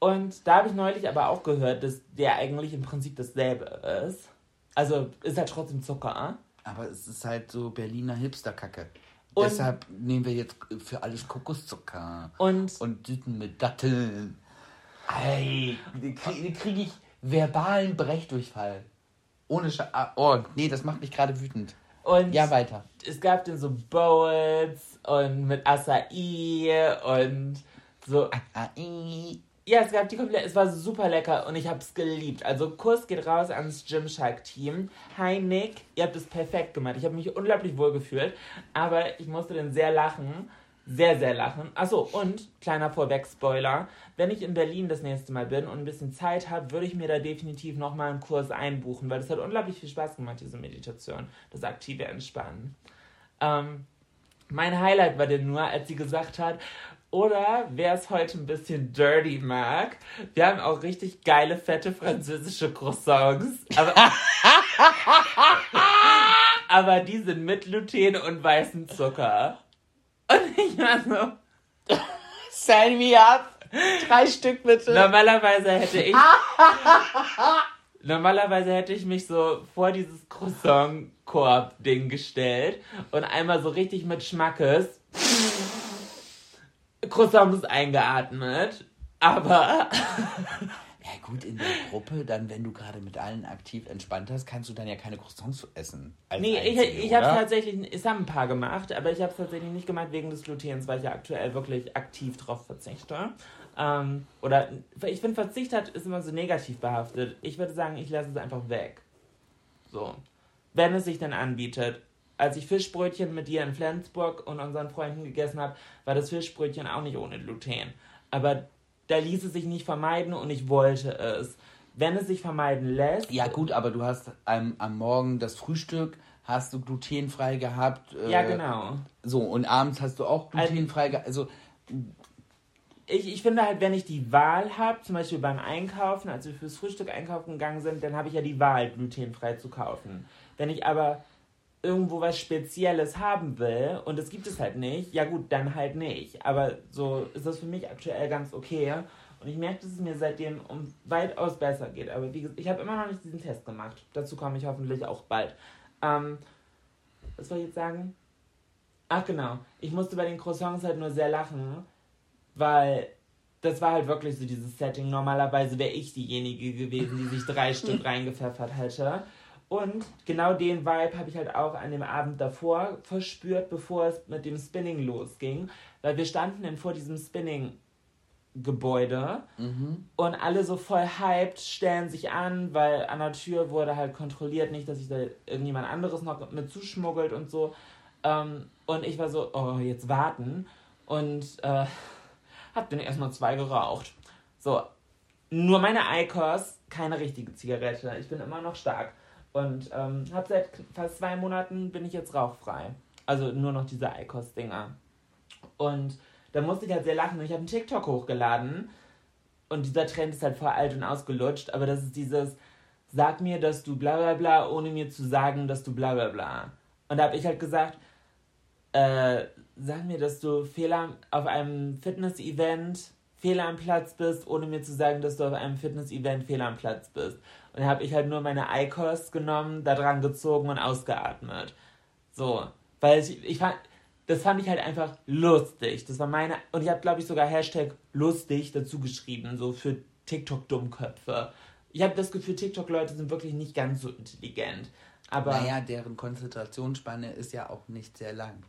Und da habe ich neulich aber auch gehört, dass der eigentlich im Prinzip dasselbe ist. Also ist halt trotzdem Zucker. Aber es ist halt so Berliner Hipster-Kacke. Und- Deshalb nehmen wir jetzt für alles Kokoszucker. Und Und Düten mit Datteln. Die kriege krieg ich verbalen Brechdurchfall. Ohne Scha ah, Oh, nee, das macht mich gerade wütend. Und Ja, weiter. es gab dann so Bowls und mit Acai und so. Ah, i. Ja, es gab die komplett, es war super lecker und ich habe es geliebt. Also Kurs geht raus ans Gymshark-Team. Hi Nick, ihr habt es perfekt gemacht. Ich habe mich unglaublich wohl gefühlt, aber ich musste dann sehr lachen. Sehr, sehr lachen. Achso, und kleiner Vorweg-Spoiler. Wenn ich in Berlin das nächste Mal bin und ein bisschen Zeit habe, würde ich mir da definitiv nochmal einen Kurs einbuchen, weil das hat unglaublich viel Spaß gemacht, diese Meditation. Das aktive Entspannen. Ähm, mein Highlight war denn nur, als sie gesagt hat, oder wer es heute ein bisschen dirty mag, wir haben auch richtig geile, fette französische Croissants. Aber, [LAUGHS] aber die sind mit Gluten und weißem Zucker. Und ich war so, Sign me up. Drei Stück bitte. normalerweise hätte ich... [LAUGHS] Normalerweise hätte ich mich so vor dieses Croissant-Korb-Ding gestellt und einmal so richtig mit Schmackes Croissants eingeatmet. Aber gut, in der Gruppe, dann wenn du gerade mit allen aktiv entspannt hast, kannst du dann ja keine Croissants essen. Als nee, ich, Einzige, ich habe oder? tatsächlich, es haben ein paar gemacht, aber ich habe es tatsächlich nicht gemacht wegen des Glutens, weil ich ja aktuell wirklich aktiv drauf verzichte. Ähm, oder ich finde, Verzicht hat, ist immer so negativ behaftet. Ich würde sagen, ich lasse es einfach weg. So. Wenn es sich dann anbietet. Als ich Fischbrötchen mit dir in Flensburg und unseren Freunden gegessen habe, war das Fischbrötchen auch nicht ohne Gluten. Aber da ließ es sich nicht vermeiden und ich wollte es. Wenn es sich vermeiden lässt. Ja gut, aber du hast am, am Morgen das Frühstück, hast du glutenfrei gehabt. Äh, Ja, genau. So, und abends hast du auch glutenfrei gehabt. Also, ich, ich finde halt, wenn ich die Wahl habe, zum Beispiel beim Einkaufen, als wir fürs Frühstück einkaufen gegangen sind, dann habe ich ja die Wahl, glutenfrei zu kaufen. Wenn ich aber irgendwo was Spezielles haben will und es gibt es halt nicht, ja gut, dann halt nicht. Aber so ist das für mich aktuell ganz okay. Und ich merke, dass es mir seitdem um weitaus besser geht. Aber wie gesagt, ich habe immer noch nicht diesen Test gemacht. Dazu komme ich hoffentlich auch bald. Ähm, was soll ich jetzt sagen? Ach genau, ich musste bei den Croissants halt nur sehr lachen, weil das war halt wirklich so dieses Setting. Normalerweise wäre ich diejenige gewesen, die sich drei [LAUGHS] Stück reingepfeffert hätte. Und genau den Vibe habe ich halt auch an dem Abend davor verspürt, bevor es mit dem Spinning losging. Weil wir standen dann vor diesem Spinning-Gebäude und alle so voll hyped, stellen sich an, weil an der Tür wurde halt kontrolliert, nicht, dass sich da irgendjemand anderes noch mit zuschmuggelt und so. Ähm, und ich war so, oh, jetzt warten. Und äh, hab dann erstmal zwei geraucht. So, nur meine Icos, keine richtige Zigarette. Ich bin immer noch stark. Und ähm, hab seit fast zwei Monaten bin ich jetzt rauchfrei. Also nur noch diese Icos-Dinger. Und da musste ich halt sehr lachen. Ich habe einen TikTok hochgeladen und dieser Trend ist halt voll alt und ausgelutscht, aber das ist dieses, sag mir, dass du bla bla bla, ohne mir zu sagen, dass du bla bla bla. Und da habe ich halt gesagt, äh, sag mir, dass du Fehler auf einem Fitness-Event Fehler am Platz bist, ohne mir zu sagen, dass du auf einem Fitness-Event Fehler am Platz bist. Und dann habe ich halt nur meine Eikost genommen, da dran gezogen und ausgeatmet. So. Weil ich, ich fand, das fand ich halt einfach lustig. Das war meine, und ich habe, glaube ich, sogar Hashtag lustig dazu geschrieben, so für TikTok-Dummköpfe. Ich habe das Gefühl, TikTok-Leute sind wirklich nicht ganz so intelligent. Aber. Naja, deren Konzentrationsspanne ist ja auch nicht sehr lang.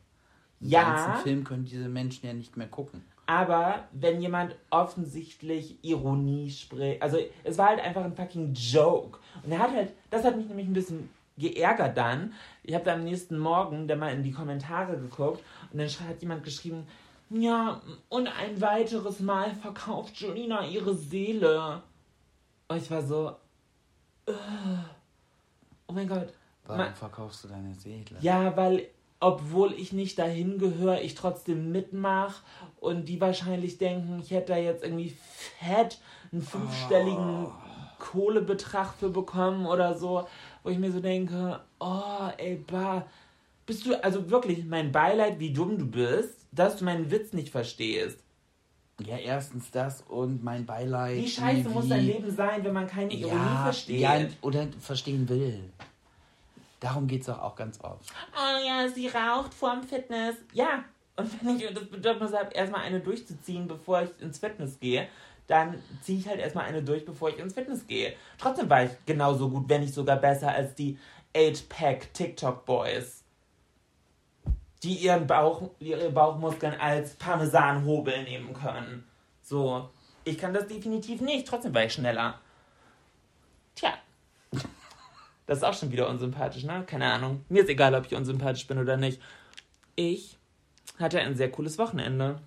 Den Ja. ganzen Film können diese Menschen ja nicht mehr gucken. Aber wenn jemand offensichtlich Ironie spricht, also es war halt einfach ein fucking Joke. Und er hat halt, das hat mich nämlich ein bisschen geärgert dann. Ich habe dann am nächsten Morgen dann mal in die Kommentare geguckt und dann hat jemand geschrieben, ja, und ein weiteres Mal verkauft Julina ihre Seele. Und ich war so, oh mein Gott. Warum Ma- verkaufst du deine Seele? ja, weil obwohl ich nicht dahin gehöre, ich trotzdem mitmache und die wahrscheinlich denken, ich hätte da jetzt irgendwie fett einen fünfstelligen Kohlebetrag für bekommen oder so, wo ich mir so denke, oh, ey, bah, bist du, also wirklich, mein Beileid, wie dumm du bist, dass du meinen Witz nicht verstehst. Ja, erstens das und mein Beileid. Wie scheiße wie- muss dein Leben sein, wenn man keine Ironie ja, versteht? ja, oder verstehen will. Darum geht es doch auch ganz oft. oh ja, sie raucht vorm Fitness. Ja, und wenn ich das Bedürfnis habe, erstmal eine durchzuziehen, bevor ich ins Fitness gehe, dann ziehe ich halt erstmal eine durch, bevor ich ins Fitness gehe. Trotzdem war ich genauso gut, wenn nicht sogar besser als die 8-Pack TikTok-Boys, die ihren Bauch, ihre Bauchmuskeln als Parmesanhobel nehmen können. So, ich kann das definitiv nicht, trotzdem war ich schneller. Tja. Das ist auch schon wieder unsympathisch, ne? Keine Ahnung. Mir ist egal, ob ich unsympathisch bin oder nicht. Ich hatte ein sehr cooles Wochenende.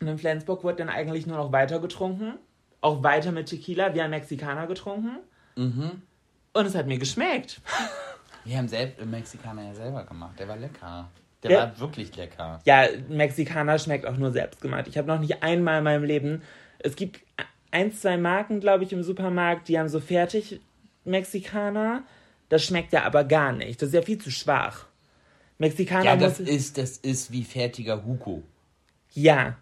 Und in Flensburg wurde dann eigentlich nur noch weiter getrunken. Auch weiter mit Tequila. Wir haben Mexikaner getrunken. Mhm. Und es hat mir geschmeckt. [LAUGHS] Wir haben selbst im Mexikaner ja selber gemacht. Der war lecker. Der Ja. war wirklich lecker. Ja, Mexikaner schmeckt auch nur selbst gemacht. Ich habe noch nicht einmal in meinem Leben. Es gibt ein, zwei Marken, glaube ich, im Supermarkt, die haben so fertig Mexikaner. Das schmeckt ja aber gar nicht. Das ist ja viel zu schwach. Mexikaner Ja, das ist, das ist wie fertiger Huko. Ja.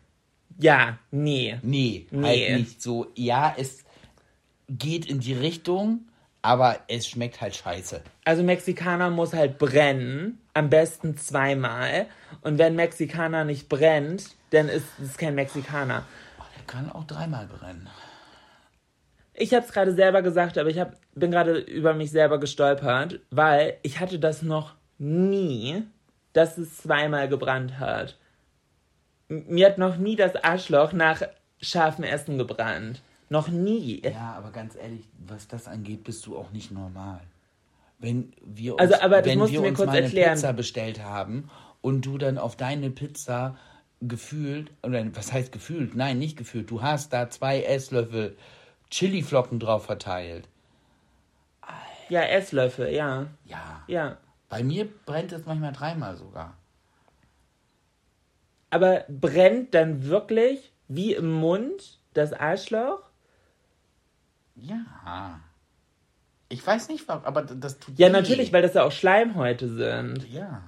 Ja, nee. Nee, Nee. halt nicht so. Ja, es geht in die Richtung, aber es schmeckt halt scheiße. Also Mexikaner muss halt brennen, am besten zweimal. Und wenn Mexikaner nicht brennt, dann ist es kein Mexikaner. Der kann auch dreimal brennen. Ich habe es gerade selber gesagt, aber ich hab, bin gerade über mich selber gestolpert, weil ich hatte das noch nie, dass es zweimal gebrannt hat. M- Mir hat noch nie das Arschloch nach scharfem Essen gebrannt. Noch nie. Ja, aber ganz ehrlich, was das angeht, bist du auch nicht normal. Wenn wir uns, Also, aber wenn musst wir uns mal eine erklären. Pizza bestellt haben und du dann auf deine Pizza gefühlt, oder was heißt gefühlt? Nein, nicht gefühlt. Du hast da zwei Esslöffel Chiliflocken drauf verteilt. Ja, Esslöffel, ja. Ja. Ja. Bei mir brennt es manchmal dreimal sogar. Aber brennt dann wirklich wie im Mund das Arschloch? Ja. Ich weiß nicht, warum, aber das tut Ja, weh. natürlich, weil das ja auch Schleimhäute sind. Ja.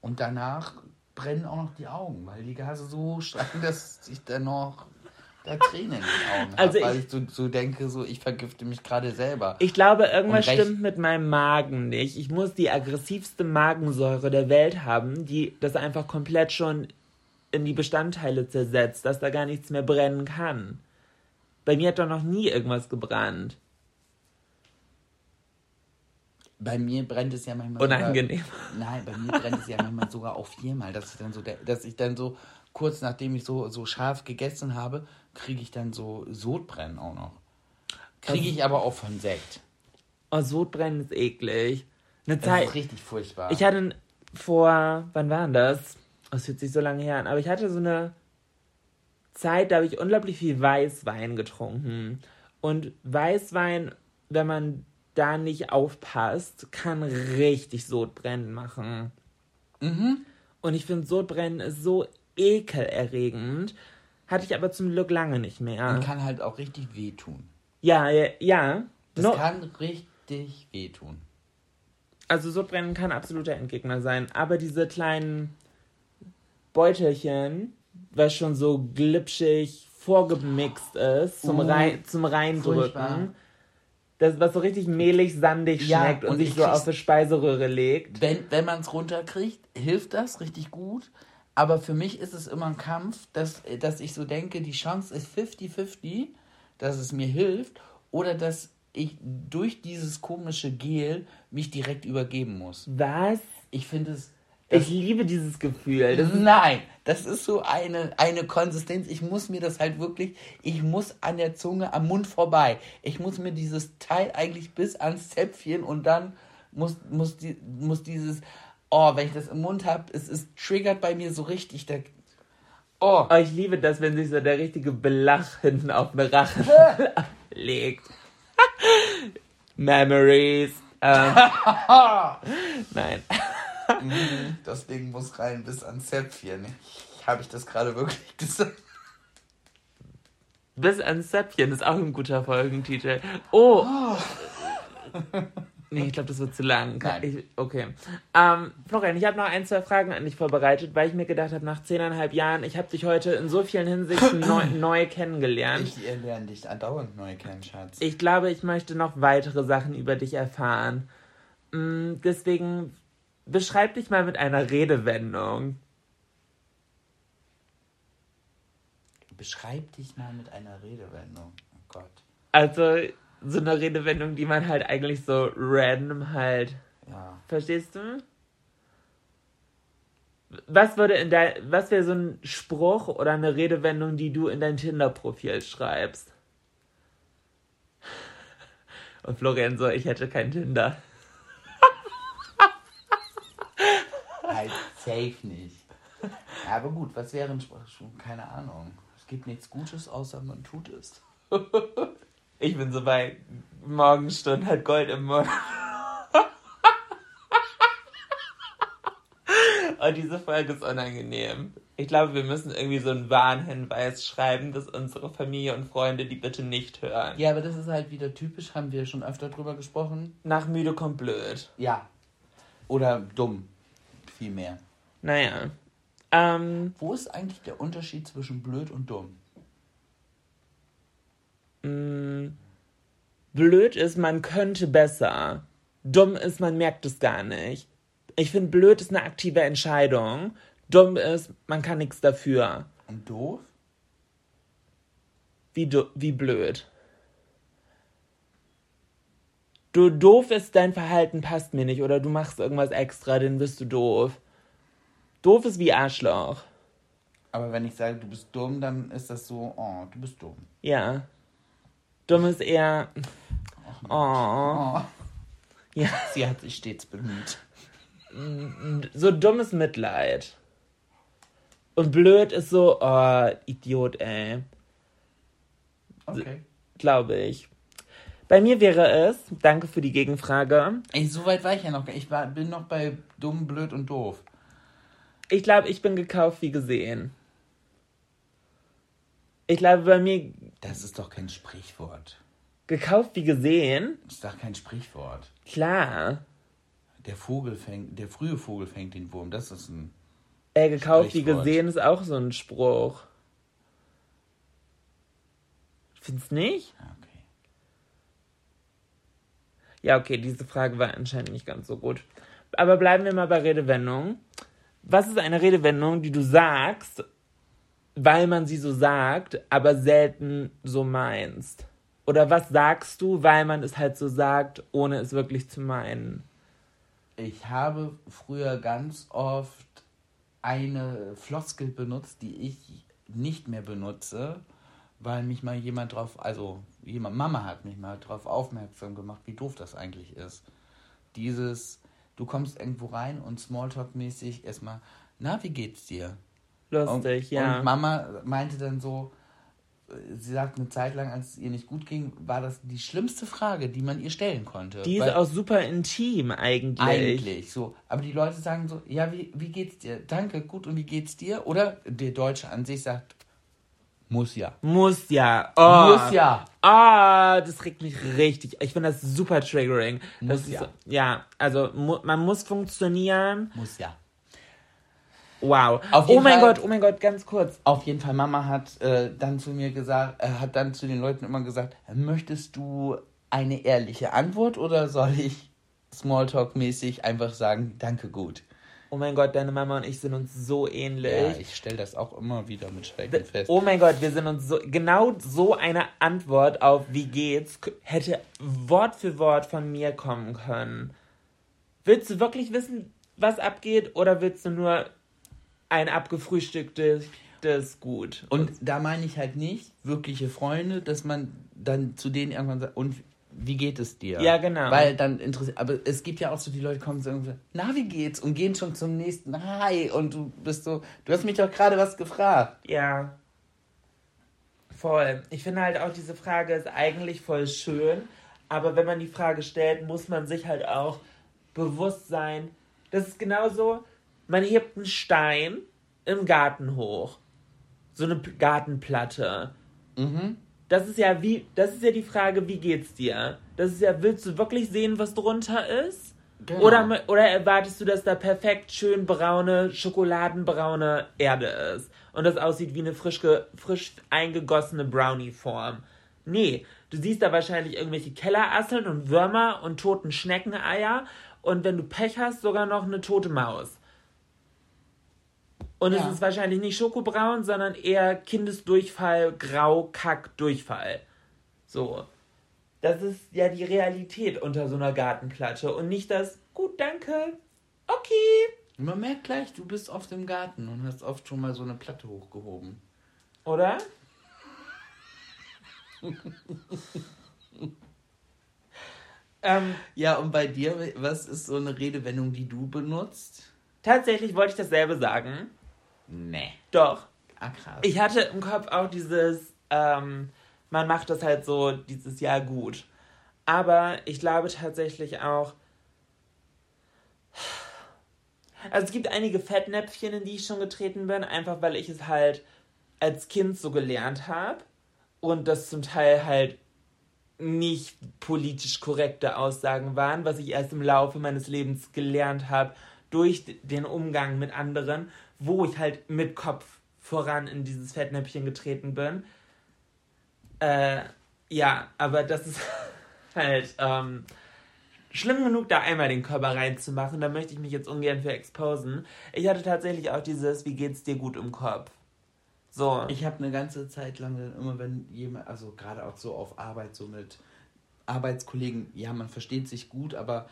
Und danach brennen auch noch die Augen, weil die Gase so [LAUGHS] steigen, dass ich dann noch da Tränen in den Augen. Also weil ich- ich so, so denke, so ich vergifte mich gerade selber. Ich glaube, irgendwas stimmt mit meinem Magen nicht. Ich muss die aggressivste Magensäure der Welt haben, die das einfach komplett schon in die Bestandteile zersetzt, dass da gar nichts mehr brennen kann. Bei mir hat doch noch nie irgendwas gebrannt. Bei mir brennt es ja manchmal Unangenehm. Sogar, nein, bei mir brennt es ja manchmal sogar auch viermal, dass ich dann so, dass ich dann so kurz nachdem ich so, so scharf gegessen habe, kriege ich dann so Sodbrennen auch noch. Kriege Also ich aber auch von Sekt. Oh, Sodbrennen ist eklig. Eine Das Zeit. ist richtig furchtbar. Ich hatte vor, wann war denn das? Oh, Das fühlt sich so lange her an, aber ich hatte so eine Zeit, da habe ich unglaublich viel Weißwein getrunken. Und Weißwein, wenn man da nicht aufpasst, kann richtig Sodbrennen machen. Und ich finde, Sodbrennen ist so ekelerregend. Hatte ich aber zum Glück lange nicht mehr. Und kann halt auch richtig wehtun. Ja, ja, ja. Das No- kann richtig wehtun. Also Sodbrennen kann absoluter Endgegner sein, aber diese kleinen Beutelchen, was schon so glitschig vorgemixt ist, zum, Uh, rein, zum furchtbar. Reindrücken, das, was so richtig mehlig, sandig Ja, schmeckt und, und sich ich so auf die Speiseröhre legt. Wenn, wenn man es runterkriegt, hilft das richtig gut. Aber für mich ist es immer ein Kampf, dass, dass ich so denke, die Chance ist 50-50, dass es mir hilft oder dass ich durch dieses komische Gel mich direkt übergeben muss. Was? Ich finde es. Ich liebe dieses Gefühl. Das Nein, das ist so eine, eine Konsistenz. Ich muss mir das halt wirklich, ich muss an der Zunge, am Mund vorbei. Ich muss mir dieses Teil eigentlich bis ans Zäpfchen und dann muss, muss, die, muss dieses, oh, wenn ich das im Mund habe, es ist triggert bei mir so richtig. Der, oh, oh, ich liebe das, wenn sich so der richtige Belach hinten auf den Rachen [LAUGHS] legt. [LAUGHS] Memories. Ähm, [LAUGHS] nein. das Ding muss rein bis ans Zäpfchen. Habe ich das gerade wirklich gesagt? Bis ans Zäpfchen ist auch ein guter Folgentitel. Oh. Nee, ich glaube, das wird zu lang. Ich, okay. Ähm, Florian, ich habe noch ein, zwei Fragen an dich vorbereitet, weil ich mir gedacht habe, nach zehneinhalb Jahren, ich habe dich heute in so vielen Hinsichten [CLEARS THROAT] neu, neu kennengelernt. Ich lerne dich andauernd neu kennen, Schatz. Ich glaube, ich möchte noch weitere Sachen über dich erfahren. Mm, Deswegen beschreib dich mal mit einer Redewendung. Beschreib dich mal mit einer Redewendung. Oh Gott. Also so eine Redewendung, die man halt eigentlich so random halt. Ja. Verstehst du? Was würde in dein, was wäre so ein Spruch oder eine Redewendung, die du in dein Tinder-Profil schreibst? Und Florian so, ich hätte kein Tinder. Halt safe nicht. Ja, aber gut, was wäre ein Spruch? Keine Ahnung. Es gibt nichts Gutes, außer man tut es. [LAUGHS] Ich bin so bei Morgenstunden hat Gold im Mund. [LAUGHS] Und diese Folge ist unangenehm. Ich glaube, wir müssen irgendwie so einen Warnhinweis schreiben, dass unsere Familie und Freunde die bitte nicht hören. Ja, aber das ist halt wieder typisch, haben wir schon öfter drüber gesprochen. Nach müde kommt blöd. Ja. Oder dumm. Vielmehr. Naja. Ähm, Wo ist eigentlich der Unterschied zwischen blöd und dumm? Mh, blöd ist, man könnte besser. Dumm ist, man merkt es gar nicht. Ich finde, blöd ist eine aktive Entscheidung. Dumm ist, man kann nichts dafür. Und doof? Wie, du, wie blöd. Du doof ist, dein Verhalten passt mir nicht oder du machst irgendwas extra, dann bist du doof. Doof ist wie Arschloch. Aber wenn ich sage, du bist dumm, dann ist das so, oh, du bist dumm. Ja. Dumm ist eher. Oh. Oh. Ja. Sie hat sich stets bemüht. So dummes Mitleid. Und blöd ist so, oh, Idiot, ey. Okay. Glaube ich. Bei mir wäre es, danke für die Gegenfrage, Ey, so weit war ich ja noch. Ich war, bin noch bei dumm, blöd und doof. ich glaube, ich bin gekauft wie gesehen. Ich glaube, bei mir Das ist doch kein Sprichwort. gekauft wie gesehen, Das ist doch kein Sprichwort. klar. Der Vogel fängt, der frühe Vogel fängt den Wurm. Das ist ein. Ey, gekauft wie gesehen ist auch so ein Spruch. Findest nicht? Ja, okay. Ja, okay, diese Frage war anscheinend nicht ganz so gut. Aber bleiben wir mal bei Redewendungen. Was ist eine Redewendung, die du sagst, weil man sie so sagt, aber selten so meinst? Oder was sagst du, weil man es halt so sagt, ohne es wirklich zu meinen? Ich habe früher ganz oft eine Floskel benutzt, die ich nicht mehr benutze, weil mich mal jemand drauf, also jemand, Mama hat mich mal drauf aufmerksam gemacht, wie doof das eigentlich ist. Dieses, du kommst irgendwo rein und Smalltalk-mäßig erstmal, na, wie geht's dir? Lustig, und, ja. Und Mama meinte dann so, sie sagt eine Zeit lang, als es ihr nicht gut ging, war das die schlimmste Frage, die man ihr stellen konnte. die ist auch super intim eigentlich. eigentlich so. Aber die Leute sagen so, ja, wie, wie geht's dir? Danke, gut, und wie geht's dir? Oder der Deutsche an sich sagt, Muss ja. Muss ja. Oh. Muss ja. Ah, das regt mich richtig. Ich finde das super triggering. Das Muss ist, ja. ja, also mu man muss funktionieren. Muss ja. Wow. Oh mein Fall- Gott, oh mein Gott, ganz kurz. Auf jeden Fall, Mama hat äh, dann zu mir gesagt, äh, hat dann zu den Leuten immer gesagt, möchtest du eine ehrliche Antwort oder soll ich Smalltalk-mäßig einfach sagen, danke gut? Oh mein Gott, deine Mama und ich sind uns so ähnlich. Ja, ich stelle das auch immer wieder mit Schrecken fest. Oh mein Gott, wir sind uns so. Genau so eine Antwort auf wie geht's hätte Wort für Wort von mir kommen können. Willst du wirklich wissen, was abgeht, oder willst du nur ein abgefrühstücktes das Gut? Und da meine ich halt nicht wirkliche Freunde, dass man dann zu denen irgendwann sagt, und wie geht es dir? Ja, genau. Weil dann interessiert, aber es gibt ja auch so, die Leute kommen so irgendwie, na, wie geht's? Und gehen schon zum nächsten Hi. Und du bist so, du hast mich doch gerade was gefragt. Ja. Voll. Ich finde halt auch, diese Frage ist eigentlich voll schön, aber wenn man die Frage stellt, muss man sich halt auch bewusst sein, das ist genauso, man hebt einen Stein im Garten hoch. So eine Gartenplatte. Das ist ja wie, das ist ja die Frage, wie geht's dir? Das ist ja, willst du wirklich sehen, was drunter ist? Genau. Oder, oder erwartest du, dass da perfekt schön braune, schokoladenbraune Erde ist und das aussieht wie eine frisch, ge, frisch eingegossene Brownie-Form? Nee, du siehst da wahrscheinlich irgendwelche Kellerasseln und Würmer und toten Schneckeneier und wenn du Pech hast, sogar noch eine tote Maus. Und Ja. es ist wahrscheinlich nicht schokobraun, sondern eher Kindesdurchfall, Grau, Kack, Durchfall. So. Das ist ja die Realität unter so einer Gartenplatte und nicht das, gut, danke, okay. Man merkt gleich, du bist oft im Garten und hast oft schon mal so eine Platte hochgehoben. Oder? ähm, Ja, und bei dir, was ist so eine Redewendung, die du benutzt? tatsächlich wollte ich dasselbe sagen. Nee. Doch. Ah, krass. Ich hatte im Kopf auch dieses, ähm, man macht das halt so dieses Jahr gut. Aber ich glaube tatsächlich auch, also es gibt einige Fettnäpfchen, in die ich schon getreten bin, einfach weil ich es halt als Kind so gelernt habe und das zum Teil halt nicht politisch korrekte Aussagen waren, was ich erst im Laufe meines Lebens gelernt habe durch den Umgang mit anderen, wo ich halt mit Kopf voran in dieses Fettnäpfchen getreten bin. Äh, ja, aber das ist [LAUGHS] halt ähm, schlimm genug, da einmal den Körper reinzumachen. Da möchte ich mich jetzt ungern für exposen. Ich hatte tatsächlich auch dieses, wie geht's dir gut im Kopf? So. Ich habe eine ganze Zeit lang dann immer, wenn jemand, also gerade auch so auf Arbeit, so mit Arbeitskollegen, ja, man versteht sich gut, aber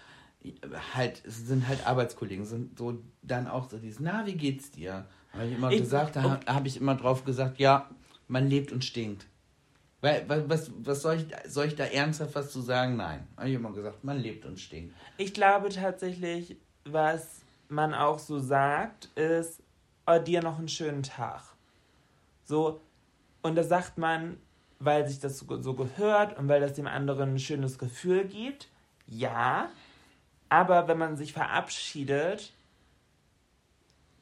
halt, es sind halt Arbeitskollegen, sind so dann auch so dieses, na, wie geht's dir? Habe ich immer Ich- gesagt, da habe ich immer drauf gesagt, ja, man lebt und stinkt. Weil, weil was, was soll ich, soll ich da ernsthaft was zu sagen? Nein. Habe ich immer gesagt, man lebt und stinkt. Ich glaube tatsächlich, was man auch so sagt, ist, oh, dir noch einen schönen Tag. So, und das sagt man, weil sich das so, so gehört und weil das dem anderen ein schönes Gefühl gibt. Ja, aber wenn man sich verabschiedet,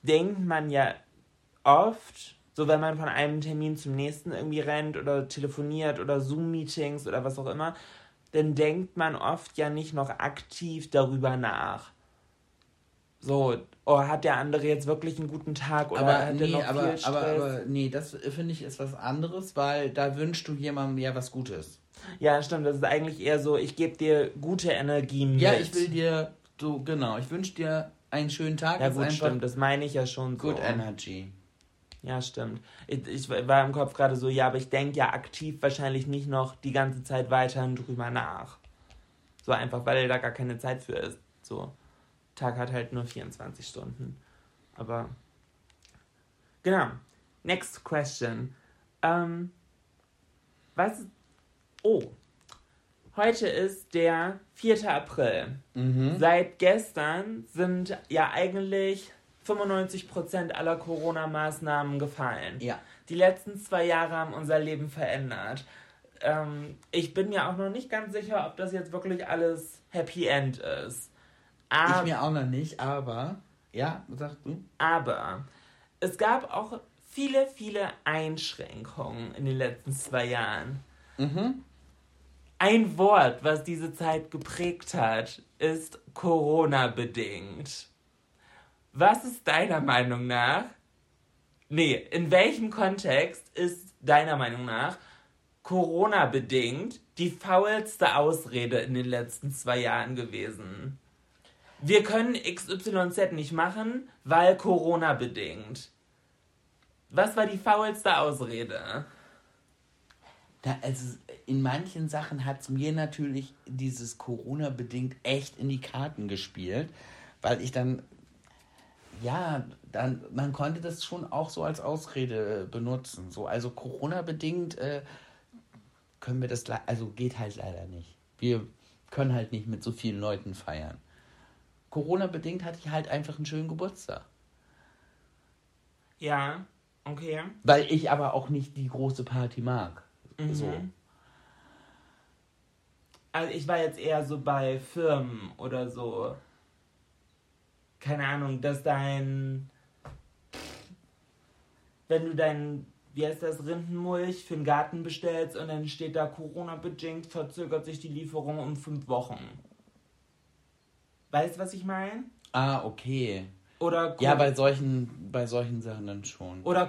denkt man ja oft, so wenn man von einem Termin zum nächsten irgendwie rennt oder telefoniert oder Zoom-Meetings oder was auch immer, dann denkt man oft ja nicht noch aktiv darüber nach. So, oh, hat der andere jetzt wirklich einen guten Tag oder Aber hat er nee, noch aber, viel Stress? aber, aber nee, das finde ich ist was anderes, weil da wünschst du jemandem ja was Gutes. Ja, stimmt, das ist eigentlich eher so, ich gebe dir gute Energie mit. Ja, ich will dir, so genau, ich wünsche dir einen schönen Tag. Ja gut, stimmt, das meine ich ja schon so. Good Energy. Ja, stimmt. Ich, ich war im Kopf gerade so, ja, aber ich denke ja aktiv wahrscheinlich nicht noch die ganze Zeit weiterhin drüber nach. So einfach, weil da gar keine Zeit für ist. So. Tag hat halt nur 24 Stunden. Aber. Genau. Next question. Ähm, was. Oh. Heute ist der 4. April. Seit gestern sind ja eigentlich 95% aller Corona-Maßnahmen gefallen. Ja. Die letzten zwei Jahre haben unser Leben verändert. Ähm, ich bin mir auch noch nicht ganz sicher, ob das jetzt wirklich alles Happy End ist. Ich Aber, mir auch noch nicht, aber ja, sag du. aber es gab auch viele, viele Einschränkungen in den letzten zwei Jahren. Ein Wort, was diese Zeit geprägt hat, ist Corona-bedingt. Was ist deiner Meinung nach, nee, in welchem Kontext ist deiner Meinung nach Corona-bedingt die faulste Ausrede in den letzten zwei Jahren gewesen? Wir können XYZ nicht machen, weil Corona-bedingt. Was war die faulste Ausrede? Da, also in manchen Sachen hat es mir natürlich dieses Corona-bedingt echt in die Karten gespielt, weil ich dann, ja, dann, man konnte das schon auch so als Ausrede äh, benutzen. So, also Corona-bedingt äh, können wir das, also geht halt leider nicht. Wir können halt nicht mit so vielen Leuten feiern. Corona-bedingt hatte ich halt einfach einen schönen Geburtstag. Ja, okay. Weil ich aber auch nicht die große Party mag. So. Also ich war jetzt eher so bei Firmen oder so. Keine Ahnung, dass dein. Wenn du dein, wie heißt das, Rindenmulch für den Garten bestellst und dann steht da Corona-bedingt, verzögert sich die Lieferung um fünf Wochen. Weißt du, was ich meine? Ah, okay. Oder Ja, bei solchen, bei solchen Sachen dann schon. Oder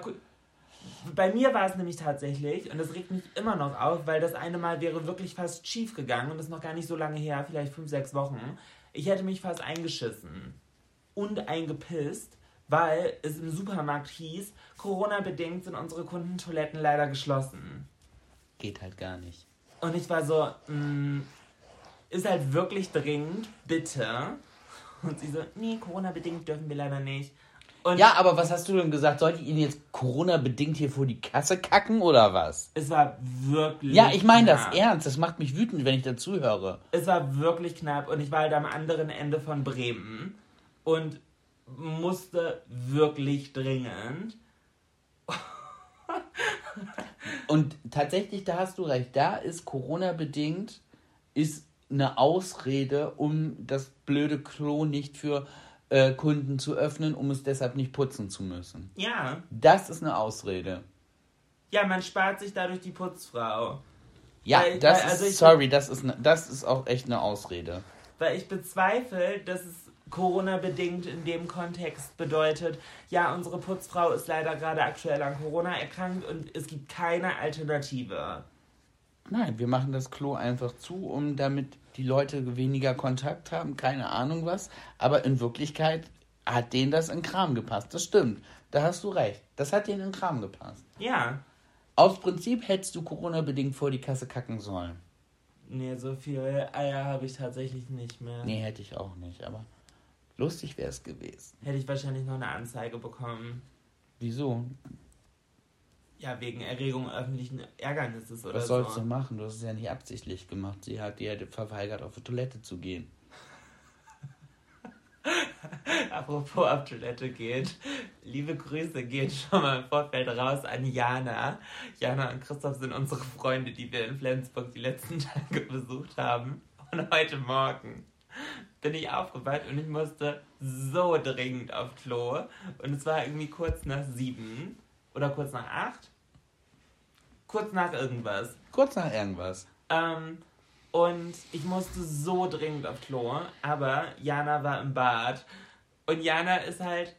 bei mir war es nämlich tatsächlich, und das regt mich immer noch auf, weil das eine Mal wäre wirklich fast schief gegangen und das ist noch gar nicht so lange her, vielleicht fünf, sechs Wochen. Ich hätte mich fast eingeschissen und eingepisst, weil es im Supermarkt hieß, Corona-bedingt sind unsere Kundentoiletten leider geschlossen. Geht halt gar nicht. Und ich war so, mh, ist halt wirklich dringend, bitte. Und sie so, nee, Corona-bedingt dürfen wir leider nicht. Und Ja, aber was hast du denn gesagt? Sollte ich ihn jetzt Corona-bedingt hier vor die Kasse kacken oder was? es war wirklich. Ja, ich meine das ernst. Das macht mich wütend, wenn ich dazu höre. Es war wirklich knapp und ich war halt am anderen Ende von Bremen und musste wirklich dringend. [LAUGHS] Und tatsächlich, da hast du recht. Da ist Corona-bedingt ist eine Ausrede, um das blöde Klo nicht für äh, Kunden zu öffnen, um es deshalb nicht putzen zu müssen. Ja, Das ist eine Ausrede. ja, man spart sich dadurch die Putzfrau. Ja, Weil- das weil- also ist, sorry, das ist, ne, das ist auch echt eine Ausrede. Weil ich bezweifle, dass es Corona-bedingt in dem Kontext bedeutet, ja, unsere Putzfrau ist leider gerade aktuell an Corona erkrankt und es gibt keine Alternative. Nein, wir machen das Klo einfach zu, um damit die Leute weniger Kontakt haben, keine Ahnung was. Aber in Wirklichkeit hat denen das in Kram gepasst. Das stimmt. Da hast du recht. Das hat denen in den Kram gepasst. Ja, Aus Prinzip hättest du Corona-bedingt vor die Kasse kacken sollen. nee, so viel Eier habe ich tatsächlich nicht mehr. Nee, hätte ich auch nicht, aber lustig wäre es gewesen. Hätte ich wahrscheinlich noch eine Anzeige bekommen. Wieso? Ja, wegen Erregung öffentlichen Ärgernisses oder Was sollst so. du machen? Du hast es ja nicht absichtlich gemacht. Sie hat dir verweigert, auf die Toilette zu gehen. [LAUGHS] Apropos auf Toilette geht. Liebe Grüße gehen schon mal im Vorfeld raus an Jana. Jana und Christoph sind unsere Freunde, die wir in Flensburg die letzten [LAUGHS] Tage besucht haben. Und heute Morgen bin ich aufgewacht und ich musste so dringend auf Klo. Und es war irgendwie kurz nach sieben oder kurz nach acht. Kurz nach irgendwas. Kurz nach irgendwas. Ähm, und ich musste so dringend auf Klo, aber Jana war im Bad. Und Jana ist halt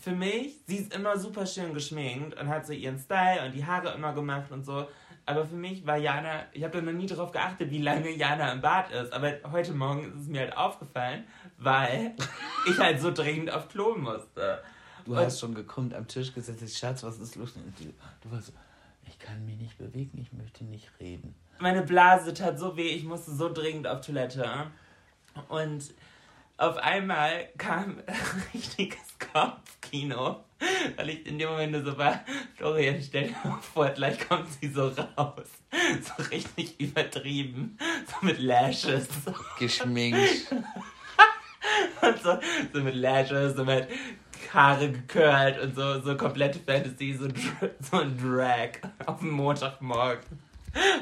für mich, sie ist immer super schön geschminkt und hat so ihren Style und die Haare immer gemacht und so. Aber für mich war Jana, ich habe da noch nie darauf geachtet, wie lange Jana im Bad ist. Aber heute Morgen ist es mir halt aufgefallen, weil [LAUGHS] ich halt so dringend auf Klo musste. Du hast schon gekommen am Tisch gesetzt, Schatz, was ist los? Und du, du warst so, ich kann mich nicht bewegen, ich möchte nicht reden. meine Blase tat so weh, ich musste so dringend auf Toilette. Und auf einmal kam ein [LAUGHS] richtiges Kopfkino, weil ich in dem Moment so war, Florian, stell dir mal vor, gleich kommt sie so raus. So richtig übertrieben, so mit Lashes. Geschminkt. [LAUGHS] Und so, so mit Lashes, so mit Haare gekürlt und so, so komplette Fantasy, so, [LAUGHS] so ein Drag auf dem Montagmorgen.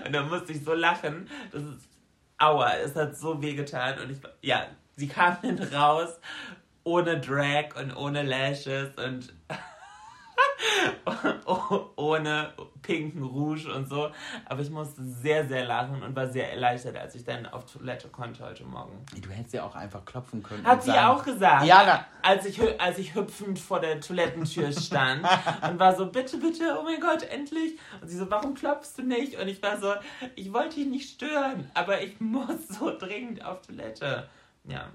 Und dann musste ich so lachen, das ist, aua, es hat so weh getan und ich, ja, sie kam dann [LAUGHS] raus ohne Drag und ohne Lashes und [LAUGHS] ohne pinken Rouge und so. Aber ich musste sehr, sehr lachen und war sehr erleichtert, als ich dann auf Toilette konnte heute Morgen. Du hättest ja auch einfach klopfen können. Hat sie sagen, auch gesagt. Ja, na. Als ich, als ich hüpfend vor der Toilettentür stand [LAUGHS] und war so, bitte, bitte, oh mein Gott, endlich. Und sie so, warum klopfst du nicht? Und ich war so, ich wollte ihn nicht stören, aber ich muss so dringend auf Toilette. Ja.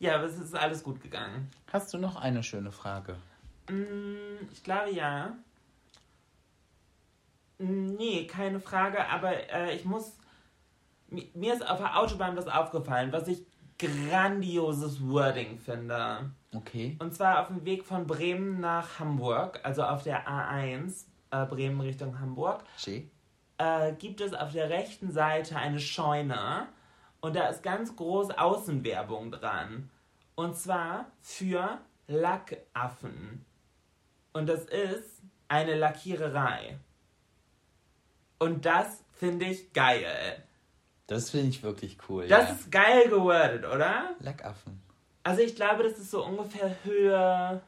Ja, aber es ist alles gut gegangen. Hast du noch eine schöne Frage? Mm, Ich glaube ja. Mm, Nee, keine Frage, aber äh, ich muss. mi- Mir ist auf der Autobahn was aufgefallen, was ich grandioses Wording finde. Okay. Und zwar auf dem Weg von Bremen nach Hamburg, also auf der A1, äh, Bremen Richtung Hamburg, äh, gibt es auf der rechten Seite eine Scheune und da ist ganz groß Außenwerbung dran. Und zwar für Lackaffen. Und das ist eine Lackiererei. Und das finde ich geil. Das finde ich wirklich cool. Das ja. ist geil gewordet, oder? Lackaffen. Also ich glaube, das ist so ungefähr Höhe.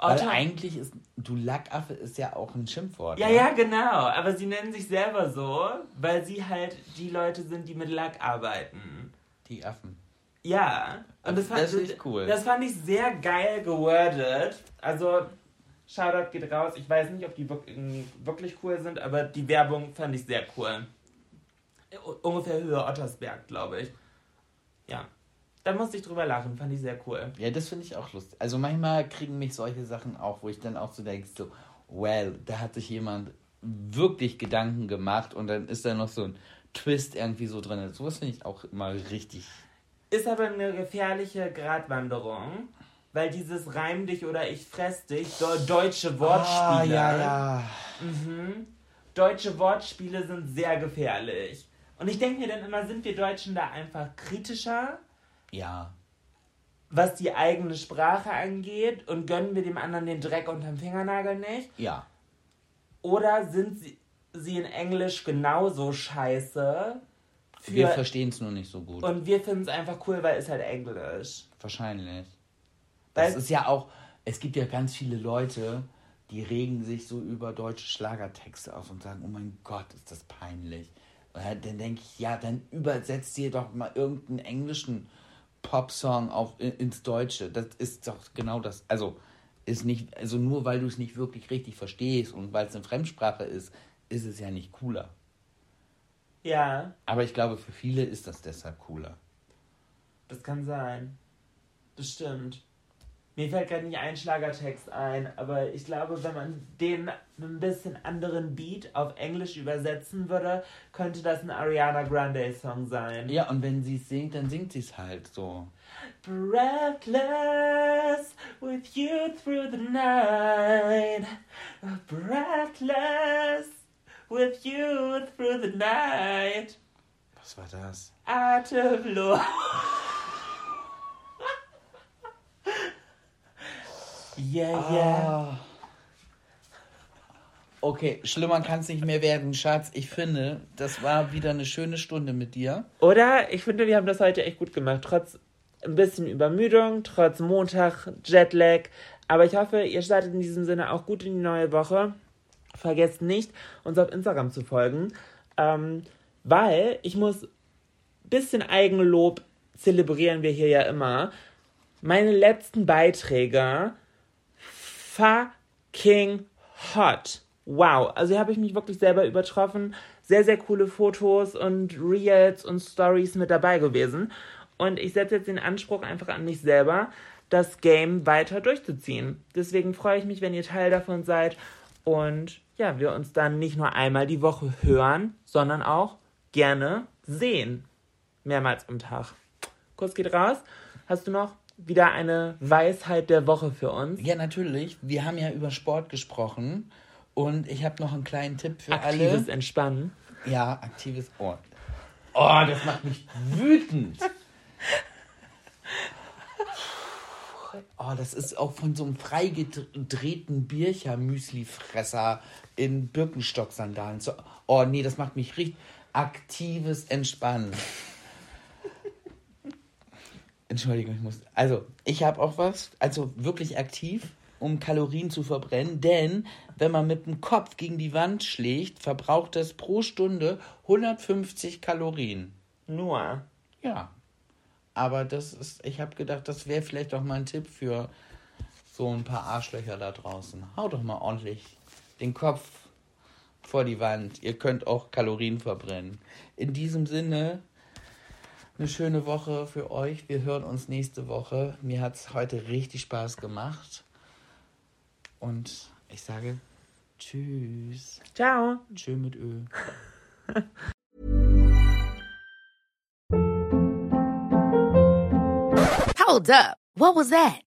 Weil Otter- eigentlich ist, du Lackaffe ist ja auch ein Schimpfwort. Ja, ne? ja, genau. Aber sie nennen sich selber so, weil sie halt die Leute sind, die mit Lack arbeiten. Die Affen. Ja. Und das, fand, Das ist cool. Das fand ich sehr geil gewordet. Also, Shoutout geht raus. Ich weiß nicht, ob die wirklich, wirklich cool sind, aber die Werbung fand ich sehr cool. Ungefähr Höhe Ottersberg, glaube ich. Ja. Da musste ich drüber lachen, fand ich sehr cool. Ja, das finde ich auch lustig. Also manchmal kriegen mich solche Sachen auch, wo ich dann auch so denke, so, well, da hat sich jemand wirklich Gedanken gemacht und dann ist da noch so ein Twist irgendwie so drin. Sowas finde ich auch immer richtig. Ist aber eine gefährliche Gratwanderung, weil dieses Reim dich oder ich fress dich, so deutsche Wortspiele. Ah, ja, ja. Mhm. Deutsche Wortspiele sind sehr gefährlich. Und ich denke mir dann immer, sind wir Deutschen da einfach kritischer, Ja. was die eigene Sprache angeht und gönnen wir dem anderen den Dreck unterm Fingernagel nicht? Ja. Oder sind sie, sie in Englisch genauso scheiße? Wir verstehen es nur nicht so gut. und wir finden es einfach cool, weil es halt Englisch. Wahrscheinlich. Das ist ja auch, es gibt ja ganz viele Leute, die regen sich so über deutsche Schlagertexte auf und sagen, oh mein Gott, ist das peinlich. Und dann denke ich, ja, dann übersetzt dir doch mal irgendeinen englischen Popsong auf, in- ins Deutsche. Das ist doch genau das. Also, ist nicht, also nur weil du es nicht wirklich richtig verstehst und weil es eine Fremdsprache ist, ist es ja nicht cooler. Ja, Aber ich glaube, für viele ist das deshalb cooler. das kann sein. Das stimmt. Mir fällt gerade nicht ein Schlagertext ein, aber ich glaube, wenn man den mit ein bisschen anderen Beat auf Englisch übersetzen würde, könnte das ein Ariana Grande Song sein. Ja, und wenn sie es singt, dann singt sie es halt so. Breathless with you through the night. Breathless with you through the night. Was war das? Atemlos. Yeah, yeah. Ah. Okay, schlimmer kann es nicht mehr werden, Schatz. Ich finde, das war wieder eine schöne Stunde mit dir. Oder? Ich finde, wir haben das heute echt gut gemacht. Trotz ein bisschen Übermüdung, trotz Montag, Jetlag. Aber ich hoffe, ihr startet in diesem Sinne auch gut in die neue Woche. Vergesst nicht, uns auf Instagram zu folgen. Ähm, weil ich muss bisschen Eigenlob zelebrieren wir hier ja immer. Meine letzten Beiträge fucking hot. Wow, also hier habe ich mich wirklich selber übertroffen. Sehr, sehr coole Fotos und Reels und Stories mit dabei gewesen. Und ich setze jetzt den Anspruch einfach an mich selber, das Game weiter durchzuziehen. Deswegen freue ich mich, wenn ihr Teil davon seid und ja, wir uns dann nicht nur einmal die Woche hören, sondern auch gerne sehen. Mehrmals am Tag. Kuss geht raus. Hast du noch wieder eine Weisheit der Woche für uns? Ja, natürlich. Wir haben ja über Sport gesprochen. Und ich habe noch einen kleinen Tipp für Aktives alle. Entspannen. Ja, aktives Ohr. Oh, das macht mich wütend. Oh, das ist auch von so einem freigedrehten Bircher-Müsli-Fresser in Birkenstock-Sandalen. Oh, nee, das macht mich richtig aktives Entspannen. Entschuldigung, ich muss. Also, ich habe auch was. Also wirklich aktiv. um Kalorien zu verbrennen, denn wenn man mit dem Kopf gegen die Wand schlägt, verbraucht das pro Stunde 150 Kalorien. Nur. Ja. Aber das ist, ich habe gedacht, das wäre vielleicht auch mal ein Tipp für so ein paar Arschlöcher da draußen. Hau doch mal ordentlich den Kopf vor die Wand. Ihr könnt auch Kalorien verbrennen. In diesem Sinne, eine schöne Woche für euch. Wir hören uns nächste Woche. Mir hat es heute richtig Spaß gemacht. Und ich sage Tschüss. Ciao. Tschö mit Ö. Hold up. What was that?